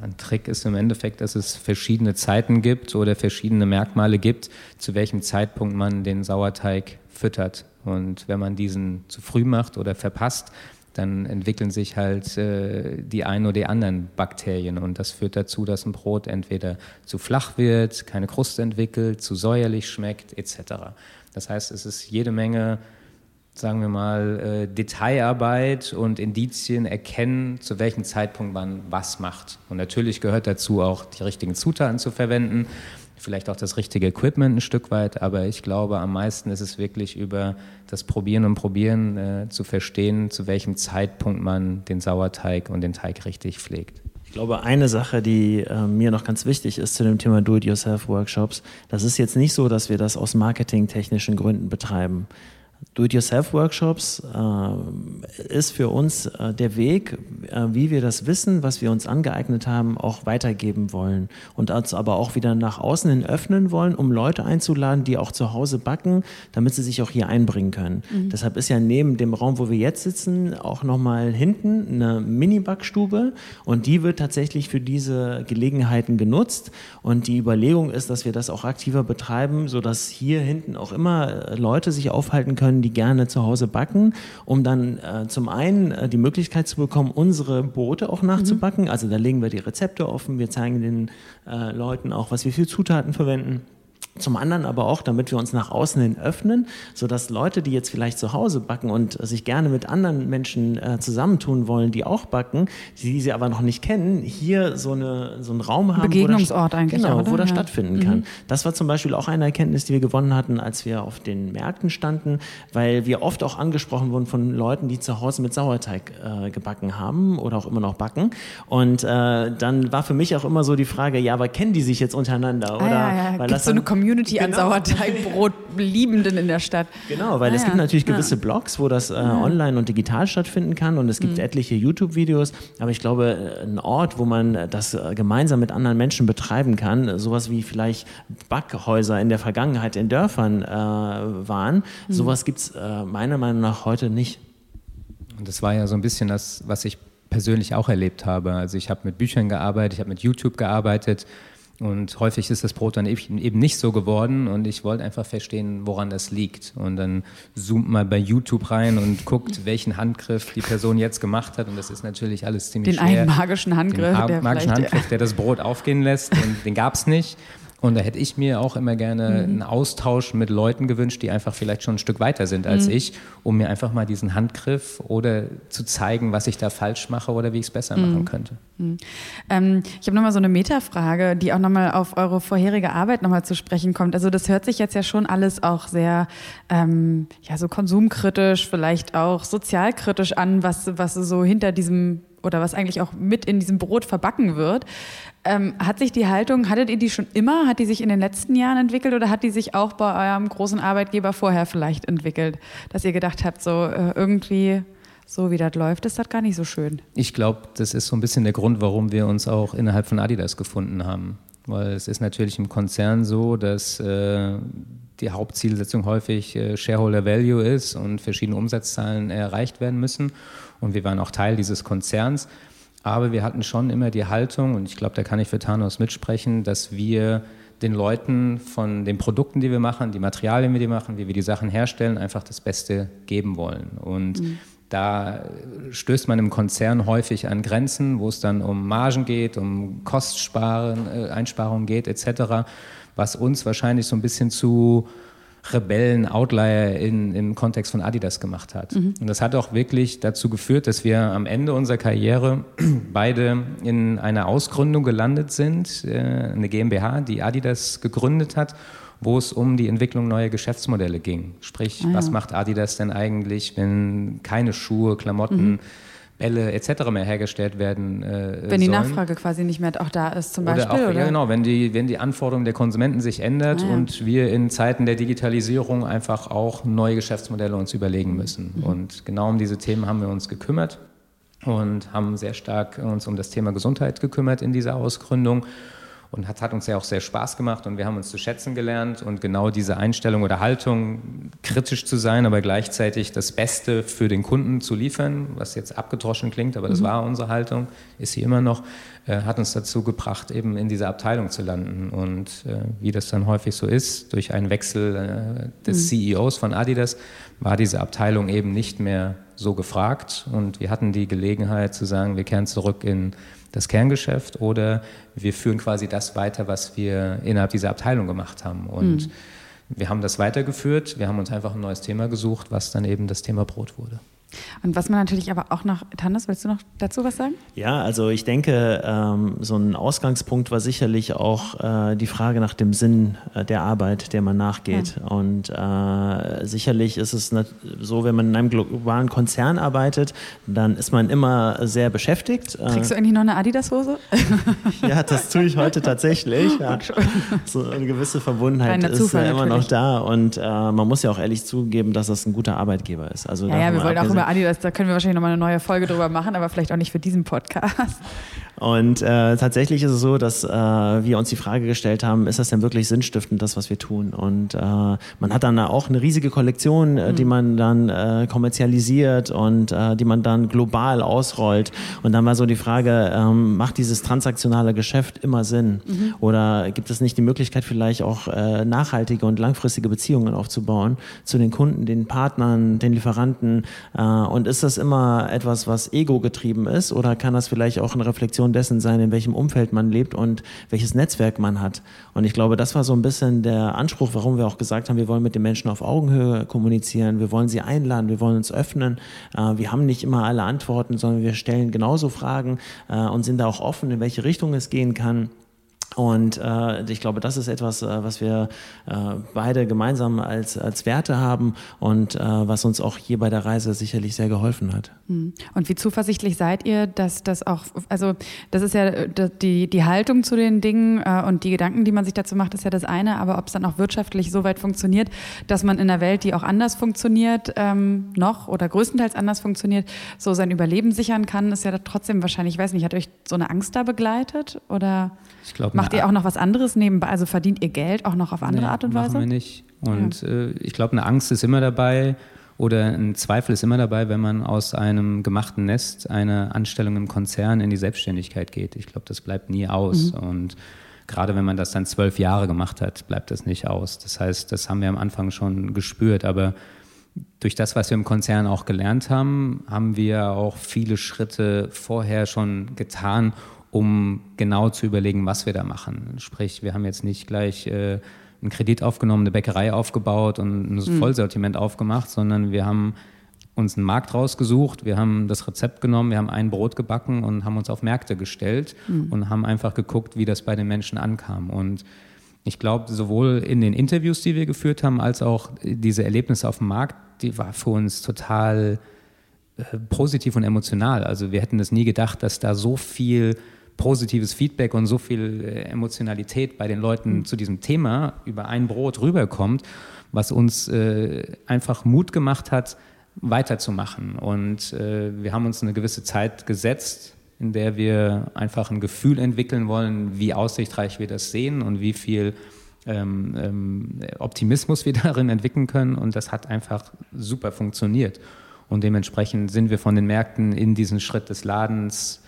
Ein Trick ist im Endeffekt, dass es verschiedene Zeiten gibt oder verschiedene Merkmale gibt, zu welchem Zeitpunkt man den Sauerteig füttert. Und wenn man diesen zu früh macht oder verpasst, dann entwickeln sich halt äh, die einen oder die anderen Bakterien. Und das führt dazu, dass ein Brot entweder zu flach wird, keine Kruste entwickelt, zu säuerlich schmeckt, etc. Das heißt, es ist jede Menge sagen wir mal, äh, Detailarbeit und Indizien erkennen, zu welchem Zeitpunkt man was macht. Und natürlich gehört dazu auch, die richtigen Zutaten zu verwenden, vielleicht auch das richtige Equipment ein Stück weit, aber ich glaube, am meisten ist es wirklich über das Probieren und Probieren äh, zu verstehen, zu welchem Zeitpunkt man den Sauerteig und den Teig richtig pflegt. Ich glaube, eine Sache, die äh, mir noch ganz wichtig ist zu dem Thema Do-it-yourself-Workshops, das ist jetzt nicht so, dass wir das aus marketingtechnischen Gründen betreiben. Do-it-yourself-Workshops äh, ist für uns äh, der Weg, äh, wie wir das Wissen, was wir uns angeeignet haben, auch weitergeben wollen und uns aber auch wieder nach außen hin öffnen wollen, um Leute einzuladen, die auch zu Hause backen, damit sie sich auch hier einbringen können. Mhm. Deshalb ist ja neben dem Raum, wo wir jetzt sitzen, auch nochmal hinten eine Mini-Backstube und die wird tatsächlich für diese Gelegenheiten genutzt und die Überlegung ist, dass wir das auch aktiver betreiben, sodass hier hinten auch immer Leute sich aufhalten können, können, die gerne zu Hause backen, um dann äh, zum einen äh, die Möglichkeit zu bekommen, unsere Brote auch nachzubacken. Mhm. Also da legen wir die Rezepte offen, wir zeigen den äh, Leuten auch, was wir für Zutaten verwenden. Zum anderen aber auch, damit wir uns nach außen hin öffnen, sodass Leute, die jetzt vielleicht zu Hause backen und sich gerne mit anderen Menschen äh, zusammentun wollen, die auch backen, die sie aber noch nicht kennen, hier so, eine, so einen Raum haben, Begegnungsort wo das, eigentlich, genau, wo das ja. stattfinden kann. Mhm. Das war zum Beispiel auch eine Erkenntnis, die wir gewonnen hatten, als wir auf den Märkten standen, weil wir oft auch angesprochen wurden von Leuten, die zu Hause mit Sauerteig äh, gebacken haben oder auch immer noch backen. Und äh, dann war für mich auch immer so die Frage, ja, aber kennen die sich jetzt untereinander? Oder, ah, ja, ja. Weil das so eine Community genau. an Sauerteigbrot-Liebenden in der Stadt. Genau, weil ah, es gibt natürlich gewisse Blogs, wo das äh, online und digital stattfinden kann und es gibt mhm. etliche YouTube-Videos, aber ich glaube, äh, ein Ort, wo man das äh, gemeinsam mit anderen Menschen betreiben kann, sowas wie vielleicht Backhäuser in der Vergangenheit in Dörfern äh, waren, mhm. sowas gibt es äh, meiner Meinung nach heute nicht. Und das war ja so ein bisschen das, was ich persönlich auch erlebt habe. Also ich habe mit Büchern gearbeitet, ich habe mit YouTube gearbeitet und häufig ist das Brot dann eben nicht so geworden und ich wollte einfach verstehen, woran das liegt. Und dann zoomt mal bei YouTube rein und guckt, welchen Handgriff die Person jetzt gemacht hat. Und das ist natürlich alles ziemlich den schwer. Den einen magischen Handgriff. Den der magischen Handgriff, der das Brot aufgehen lässt. Und den gab es nicht. Und da hätte ich mir auch immer gerne mhm. einen Austausch mit Leuten gewünscht, die einfach vielleicht schon ein Stück weiter sind als mhm. ich, um mir einfach mal diesen Handgriff oder zu zeigen, was ich da falsch mache oder wie ich es besser mhm. machen könnte. Mhm. Ähm, ich habe nochmal so eine Metafrage, die auch nochmal auf eure vorherige Arbeit nochmal zu sprechen kommt. Also das hört sich jetzt ja schon alles auch sehr ähm, ja, so konsumkritisch, vielleicht auch sozialkritisch an, was, was so hinter diesem oder was eigentlich auch mit in diesem Brot verbacken wird. Ähm, hat sich die Haltung, hattet ihr die schon immer? Hat die sich in den letzten Jahren entwickelt oder hat die sich auch bei eurem großen Arbeitgeber vorher vielleicht entwickelt? Dass ihr gedacht habt, so äh, irgendwie so wie das läuft, ist das gar nicht so schön. Ich glaube, das ist so ein bisschen der Grund, warum wir uns auch innerhalb von Adidas gefunden haben. Weil es ist natürlich im Konzern so, dass äh, die Hauptzielsetzung häufig äh, Shareholder Value ist und verschiedene Umsatzzahlen erreicht werden müssen. Und wir waren auch Teil dieses Konzerns. Aber wir hatten schon immer die Haltung, und ich glaube, da kann ich für Thanos mitsprechen, dass wir den Leuten von den Produkten, die wir machen, die Materialien, die wir machen, wie wir die Sachen herstellen, einfach das Beste geben wollen. Und mhm. da stößt man im Konzern häufig an Grenzen, wo es dann um Margen geht, um Kostsparen, äh, Einsparungen geht, etc., was uns wahrscheinlich so ein bisschen zu Rebellen, Outlier in, im Kontext von Adidas gemacht hat. Mhm. Und das hat auch wirklich dazu geführt, dass wir am Ende unserer Karriere beide in einer Ausgründung gelandet sind, äh, eine GmbH, die Adidas gegründet hat, wo es um die Entwicklung neuer Geschäftsmodelle ging. Sprich, ah, ja. was macht Adidas denn eigentlich, wenn keine Schuhe, Klamotten, mhm Bälle etc. mehr hergestellt werden. Äh, wenn die sollen. Nachfrage quasi nicht mehr auch da ist, zum oder Beispiel. Auch, oder? Ja, genau, wenn die, wenn die Anforderung der Konsumenten sich ändert ah, ja. und wir in Zeiten der Digitalisierung einfach auch neue Geschäftsmodelle uns überlegen müssen. Mhm. Und genau um diese Themen haben wir uns gekümmert und haben sehr stark uns um das Thema Gesundheit gekümmert in dieser Ausgründung und hat, hat uns ja auch sehr Spaß gemacht und wir haben uns zu schätzen gelernt und genau diese Einstellung oder Haltung, kritisch zu sein, aber gleichzeitig das Beste für den Kunden zu liefern, was jetzt abgedroschen klingt, aber das mhm. war unsere Haltung, ist sie immer noch, äh, hat uns dazu gebracht, eben in dieser Abteilung zu landen und äh, wie das dann häufig so ist, durch einen Wechsel äh, des mhm. CEOs von Adidas war diese Abteilung eben nicht mehr so gefragt und wir hatten die Gelegenheit zu sagen, wir kehren zurück in das Kerngeschäft oder wir führen quasi das weiter, was wir innerhalb dieser Abteilung gemacht haben. Und mhm. wir haben das weitergeführt, wir haben uns einfach ein neues Thema gesucht, was dann eben das Thema Brot wurde. Und was man natürlich aber auch noch, Tannis, willst du noch dazu was sagen? Ja, also ich denke, ähm, so ein Ausgangspunkt war sicherlich auch äh, die Frage nach dem Sinn äh, der Arbeit, der man nachgeht. Ja. Und äh, sicherlich ist es so, wenn man in einem globalen Konzern arbeitet, dann ist man immer sehr beschäftigt. Äh. Kriegst du eigentlich noch eine Adidas-Hose? ja, das tue ich heute tatsächlich. Ja. So eine gewisse Verbundenheit ist Zufall, immer natürlich. noch da. Und äh, man muss ja auch ehrlich zugeben, dass das ein guter Arbeitgeber ist. Also ja, ja wir wollen auch über Adidas, da können wir wahrscheinlich nochmal eine neue Folge drüber machen, aber vielleicht auch nicht für diesen Podcast. Und äh, tatsächlich ist es so, dass äh, wir uns die Frage gestellt haben, ist das denn wirklich sinnstiftend, das, was wir tun? Und äh, man hat dann auch eine riesige Kollektion, äh, mhm. die man dann äh, kommerzialisiert und äh, die man dann global ausrollt. Und dann war so die Frage, ähm, macht dieses transaktionale Geschäft immer Sinn? Mhm. Oder gibt es nicht die Möglichkeit, vielleicht auch nachhaltige und langfristige Beziehungen aufzubauen zu den Kunden, den Partnern, den Lieferanten? Äh, und ist das immer etwas, was ego-getrieben ist? Oder kann das vielleicht auch eine Reflexion Reflexion dessen sein, in welchem Umfeld man lebt und welches Netzwerk man hat. Und ich glaube, das war so ein bisschen der Anspruch, warum wir auch gesagt haben, wir wollen mit den Menschen auf Augenhöhe kommunizieren, wir wollen sie einladen, wir wollen uns öffnen. Äh, wir haben nicht immer alle Antworten, sondern wir stellen genauso Fragen äh, und sind da auch offen, in welche Richtung es gehen kann. Und äh, ich glaube, das ist etwas, äh, was wir äh, beide gemeinsam als, als Werte haben und äh, was uns auch hier bei der Reise sicherlich sehr geholfen hat. Hm. Und wie zuversichtlich seid ihr, dass das auch, also das ist ja äh, die, die Haltung zu den Dingen und die Gedanken, die man sich dazu macht, ist ja das eine, aber ob es dann auch wirtschaftlich so weit funktioniert, dass man in einer Welt, die auch anders funktioniert, ähm, noch oder größtenteils anders funktioniert, so sein Überleben sichern kann, ist ja trotzdem wahrscheinlich, ich weiß nicht, hat euch so eine Angst da begleitet oder? Ich glaube, Macht ihr auch noch was anderes nebenbei? Also verdient ihr Geld auch noch auf andere nee, Art und Weise? Machen wir nicht. Und ja. äh, ich glaube, eine Angst ist immer dabei oder ein Zweifel ist immer dabei, wenn man aus einem gemachten Nest eine Anstellung im Konzern in die Selbstständigkeit geht. Ich glaube, das bleibt nie aus. Mhm. Und gerade wenn man das dann zwölf Jahre gemacht hat, bleibt das nicht aus. Das heißt, das haben wir am Anfang schon gespürt. Aber durch das, was wir im Konzern auch gelernt haben, haben wir auch viele Schritte vorher schon getan, um genau zu überlegen, was wir da machen. Sprich, wir haben jetzt nicht gleich äh, einen Kredit aufgenommen, eine Bäckerei aufgebaut und ein mhm. Vollsortiment aufgemacht, sondern wir haben uns einen Markt rausgesucht, wir haben das Rezept genommen, wir haben ein Brot gebacken und haben uns auf Märkte gestellt mhm. und haben einfach geguckt, wie das bei den Menschen ankam. Und ich glaube, sowohl in den Interviews, die wir geführt haben, als auch diese Erlebnisse auf dem Markt, die war für uns total äh, positiv und emotional. Also wir hätten das nie gedacht, dass da so viel positives Feedback und so viel äh, Emotionalität bei den Leuten mhm. zu diesem Thema über ein Brot rüberkommt, was uns äh, einfach Mut gemacht hat, weiterzumachen. Und äh, wir haben uns eine gewisse Zeit gesetzt, in der wir einfach ein Gefühl entwickeln wollen, wie aussichtsreich wir das sehen und wie viel ähm, ähm, Optimismus wir darin entwickeln können. Und das hat einfach super funktioniert. Und dementsprechend sind wir von den Märkten in diesen Schritt des Ladens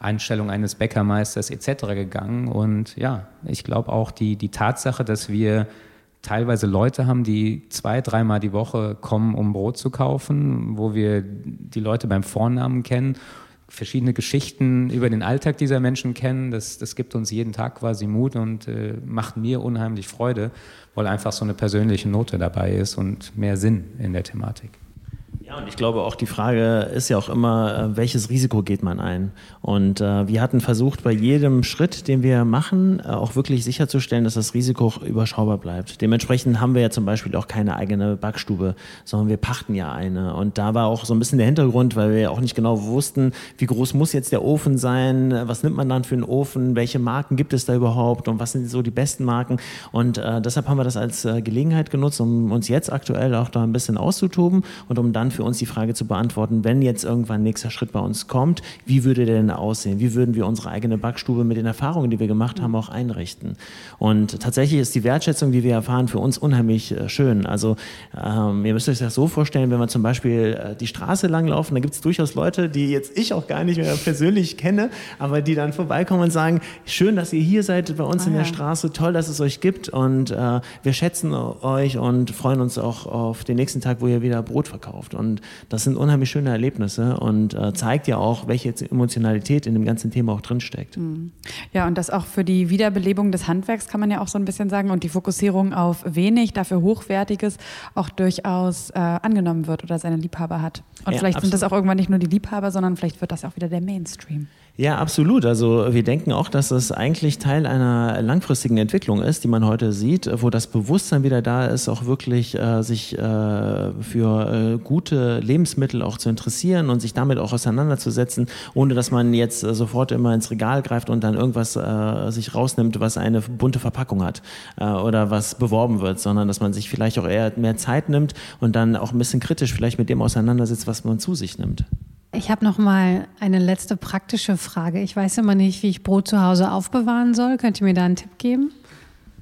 Einstellung eines Bäckermeisters etc. gegangen. Und ja, ich glaube auch die, die Tatsache, dass wir teilweise Leute haben, die zwei, dreimal die Woche kommen, um Brot zu kaufen, wo wir die Leute beim Vornamen kennen, verschiedene Geschichten über den Alltag dieser Menschen kennen. Das, das gibt uns jeden Tag quasi Mut und äh, macht mir unheimlich Freude, weil einfach so eine persönliche Note dabei ist und mehr Sinn in der Thematik. Ja, und ich glaube auch die Frage ist ja auch immer, äh, welches Risiko geht man ein? Und äh, wir hatten versucht, bei jedem Schritt, den wir machen, äh, auch wirklich sicherzustellen, dass das Risiko überschaubar bleibt. Dementsprechend haben wir ja zum Beispiel auch keine eigene Backstube, sondern wir pachten ja eine. Und da war auch so ein bisschen der Hintergrund, weil wir ja auch nicht genau wussten, wie groß muss jetzt der Ofen sein, was nimmt man dann für einen Ofen, welche Marken gibt es da überhaupt und was sind so die besten Marken. Und äh, deshalb haben wir das als äh, Gelegenheit genutzt, um uns jetzt aktuell auch da ein bisschen auszutoben und um dann für uns die Frage zu beantworten, wenn jetzt irgendwann nächster Schritt bei uns kommt, wie würde der denn aussehen? Wie würden wir unsere eigene Backstube mit den Erfahrungen, die wir gemacht haben, auch einrichten? Und tatsächlich ist die Wertschätzung, die wir erfahren, für uns unheimlich äh, schön. Also ähm, ihr müsst euch das so vorstellen, wenn wir zum Beispiel äh, die Straße langlaufen, da gibt es durchaus Leute, die jetzt ich auch gar nicht mehr persönlich kenne, aber die dann vorbeikommen und sagen, schön, dass ihr hier seid bei uns ah, in der ja. Straße, toll, dass es euch gibt und äh, wir schätzen euch und freuen uns auch auf den nächsten Tag, wo ihr wieder Brot verkauft. Und und das sind unheimlich schöne Erlebnisse und äh, zeigt ja auch, welche Emotionalität in dem ganzen Thema auch drinsteckt. Mhm. Ja, und das auch für die Wiederbelebung des Handwerks kann man ja auch so ein bisschen sagen und die Fokussierung auf wenig, dafür Hochwertiges auch durchaus äh, angenommen wird oder seine Liebhaber hat. Und ja, vielleicht absolut. sind das auch irgendwann nicht nur die Liebhaber, sondern vielleicht wird das auch wieder der Mainstream. Ja, absolut. Also wir denken auch, dass es eigentlich Teil einer langfristigen Entwicklung ist, die man heute sieht, wo das Bewusstsein wieder da ist, auch wirklich äh, sich äh, für äh, gute Lebensmittel auch zu interessieren und sich damit auch auseinanderzusetzen, ohne dass man jetzt äh, sofort immer ins Regal greift und dann irgendwas äh, sich rausnimmt, was eine bunte Verpackung hat äh, oder was beworben wird, sondern dass man sich vielleicht auch eher mehr Zeit nimmt und dann auch ein bisschen kritisch vielleicht mit dem auseinandersetzt, was man zu sich nimmt. Ich habe noch mal eine letzte praktische Frage. Ich weiß immer nicht, wie ich Brot zu Hause aufbewahren soll. Könnt ihr mir da einen Tipp geben?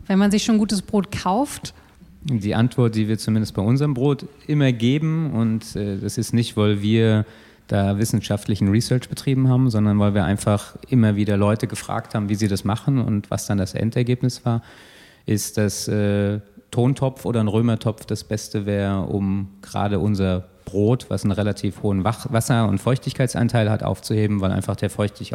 Wenn man sich schon gutes Brot kauft? Die Antwort, die wir zumindest bei unserem Brot immer geben, und äh, das ist nicht, weil wir da wissenschaftlichen Research betrieben haben, sondern weil wir einfach immer wieder Leute gefragt haben, wie sie das machen und was dann das Endergebnis war, ist, dass äh, Tontopf oder ein Römertopf das Beste wäre, um gerade unser Brot, was einen relativ hohen Wasser- und Feuchtigkeitsanteil hat, aufzuheben, weil einfach der Feuchtig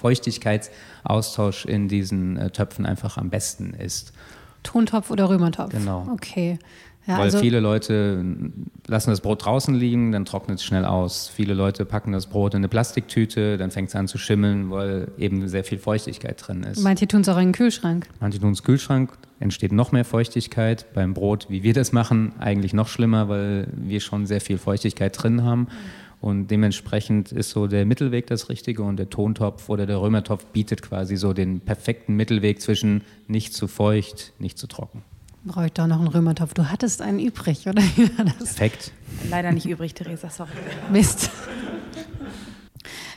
Feuchtigkeitsaustausch in diesen äh, Töpfen einfach am besten ist. Tontopf oder Römertopf? Genau. Okay. Ja, Weil also viele Leute lassen das Brot draußen liegen, dann trocknet es schnell aus. Viele Leute packen das Brot in eine Plastiktüte, dann fängt es an zu schimmeln, weil eben sehr viel Feuchtigkeit drin ist. Manche tun es auch in den Kühlschrank. Manche tun es im Kühlschrank, entsteht noch mehr Feuchtigkeit. Beim Brot, wie wir das machen, eigentlich noch schlimmer, weil wir schon sehr viel Feuchtigkeit drin haben. Und dementsprechend ist so der Mittelweg das Richtige und der Tontopf oder der Römertopf bietet quasi so den perfekten Mittelweg zwischen nicht zu feucht, nicht zu trocken. Brauche ich doch noch einen Römertopf. Du hattest einen übrig, oder? Perfekt. Leider nicht übrig, Theresa, sorry. Mist.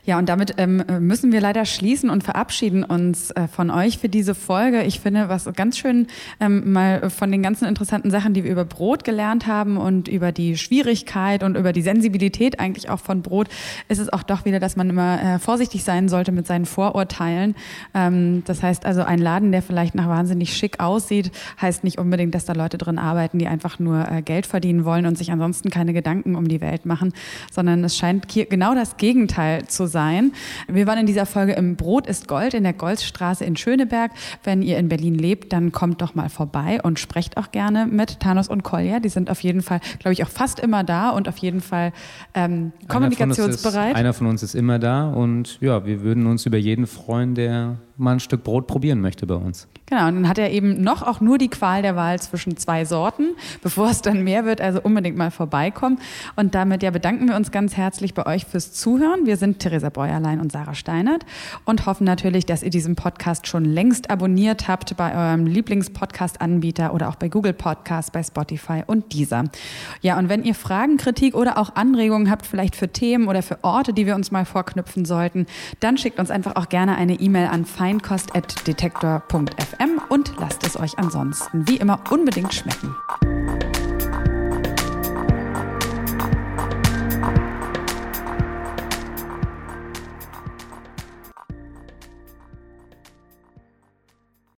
Ja, und damit ähm, müssen wir leider schließen und verabschieden uns äh, von euch für diese Folge. Ich finde, was ganz schön ähm, mal von den ganzen interessanten Sachen, die wir über Brot gelernt haben und über die Schwierigkeit und über die Sensibilität eigentlich auch von Brot, ist es auch doch wieder, dass man immer äh, vorsichtig sein sollte mit seinen Vorurteilen. Ähm, das heißt also, ein Laden, der vielleicht nach wahnsinnig schick aussieht, heißt nicht unbedingt, dass da Leute drin arbeiten, die einfach nur äh, Geld verdienen wollen und sich ansonsten keine Gedanken um die Welt machen, sondern es scheint genau das Gegenteil zu sein. Wir waren in dieser Folge im Brot ist Gold in der Goldstraße in Schöneberg. Wenn ihr in Berlin lebt, dann kommt doch mal vorbei und sprecht auch gerne mit Thanos und Kolja. Die sind auf jeden Fall, glaube ich, auch fast immer da und auf jeden Fall ähm, kommunikationsbereit. Einer von, uns ist immer da und ja, wir würden uns über jeden freuen, der mal ein Stück Brot probieren möchte bei uns. Genau, und dann hat er eben noch auch nur die Qual der Wahl zwischen zwei Sorten, bevor es dann mehr wird, also unbedingt mal vorbeikommen. Und damit ja bedanken wir uns ganz herzlich bei euch fürs Zuhören. Wir sind Theresa Bäuerlein und Sarah Steinert und hoffen natürlich, dass ihr diesen Podcast schon längst abonniert habt bei eurem Lieblingspodcast-Anbieter oder auch bei Google Podcasts, bei Spotify und dieser. Ja, und wenn ihr Fragen, Kritik oder auch Anregungen habt, vielleicht für Themen oder für Orte, die wir uns mal vorknüpfen sollten, dann schickt uns einfach auch gerne eine E-Mail an feinkost.detektor.fm und lasst es euch ansonsten wie immer unbedingt schmecken.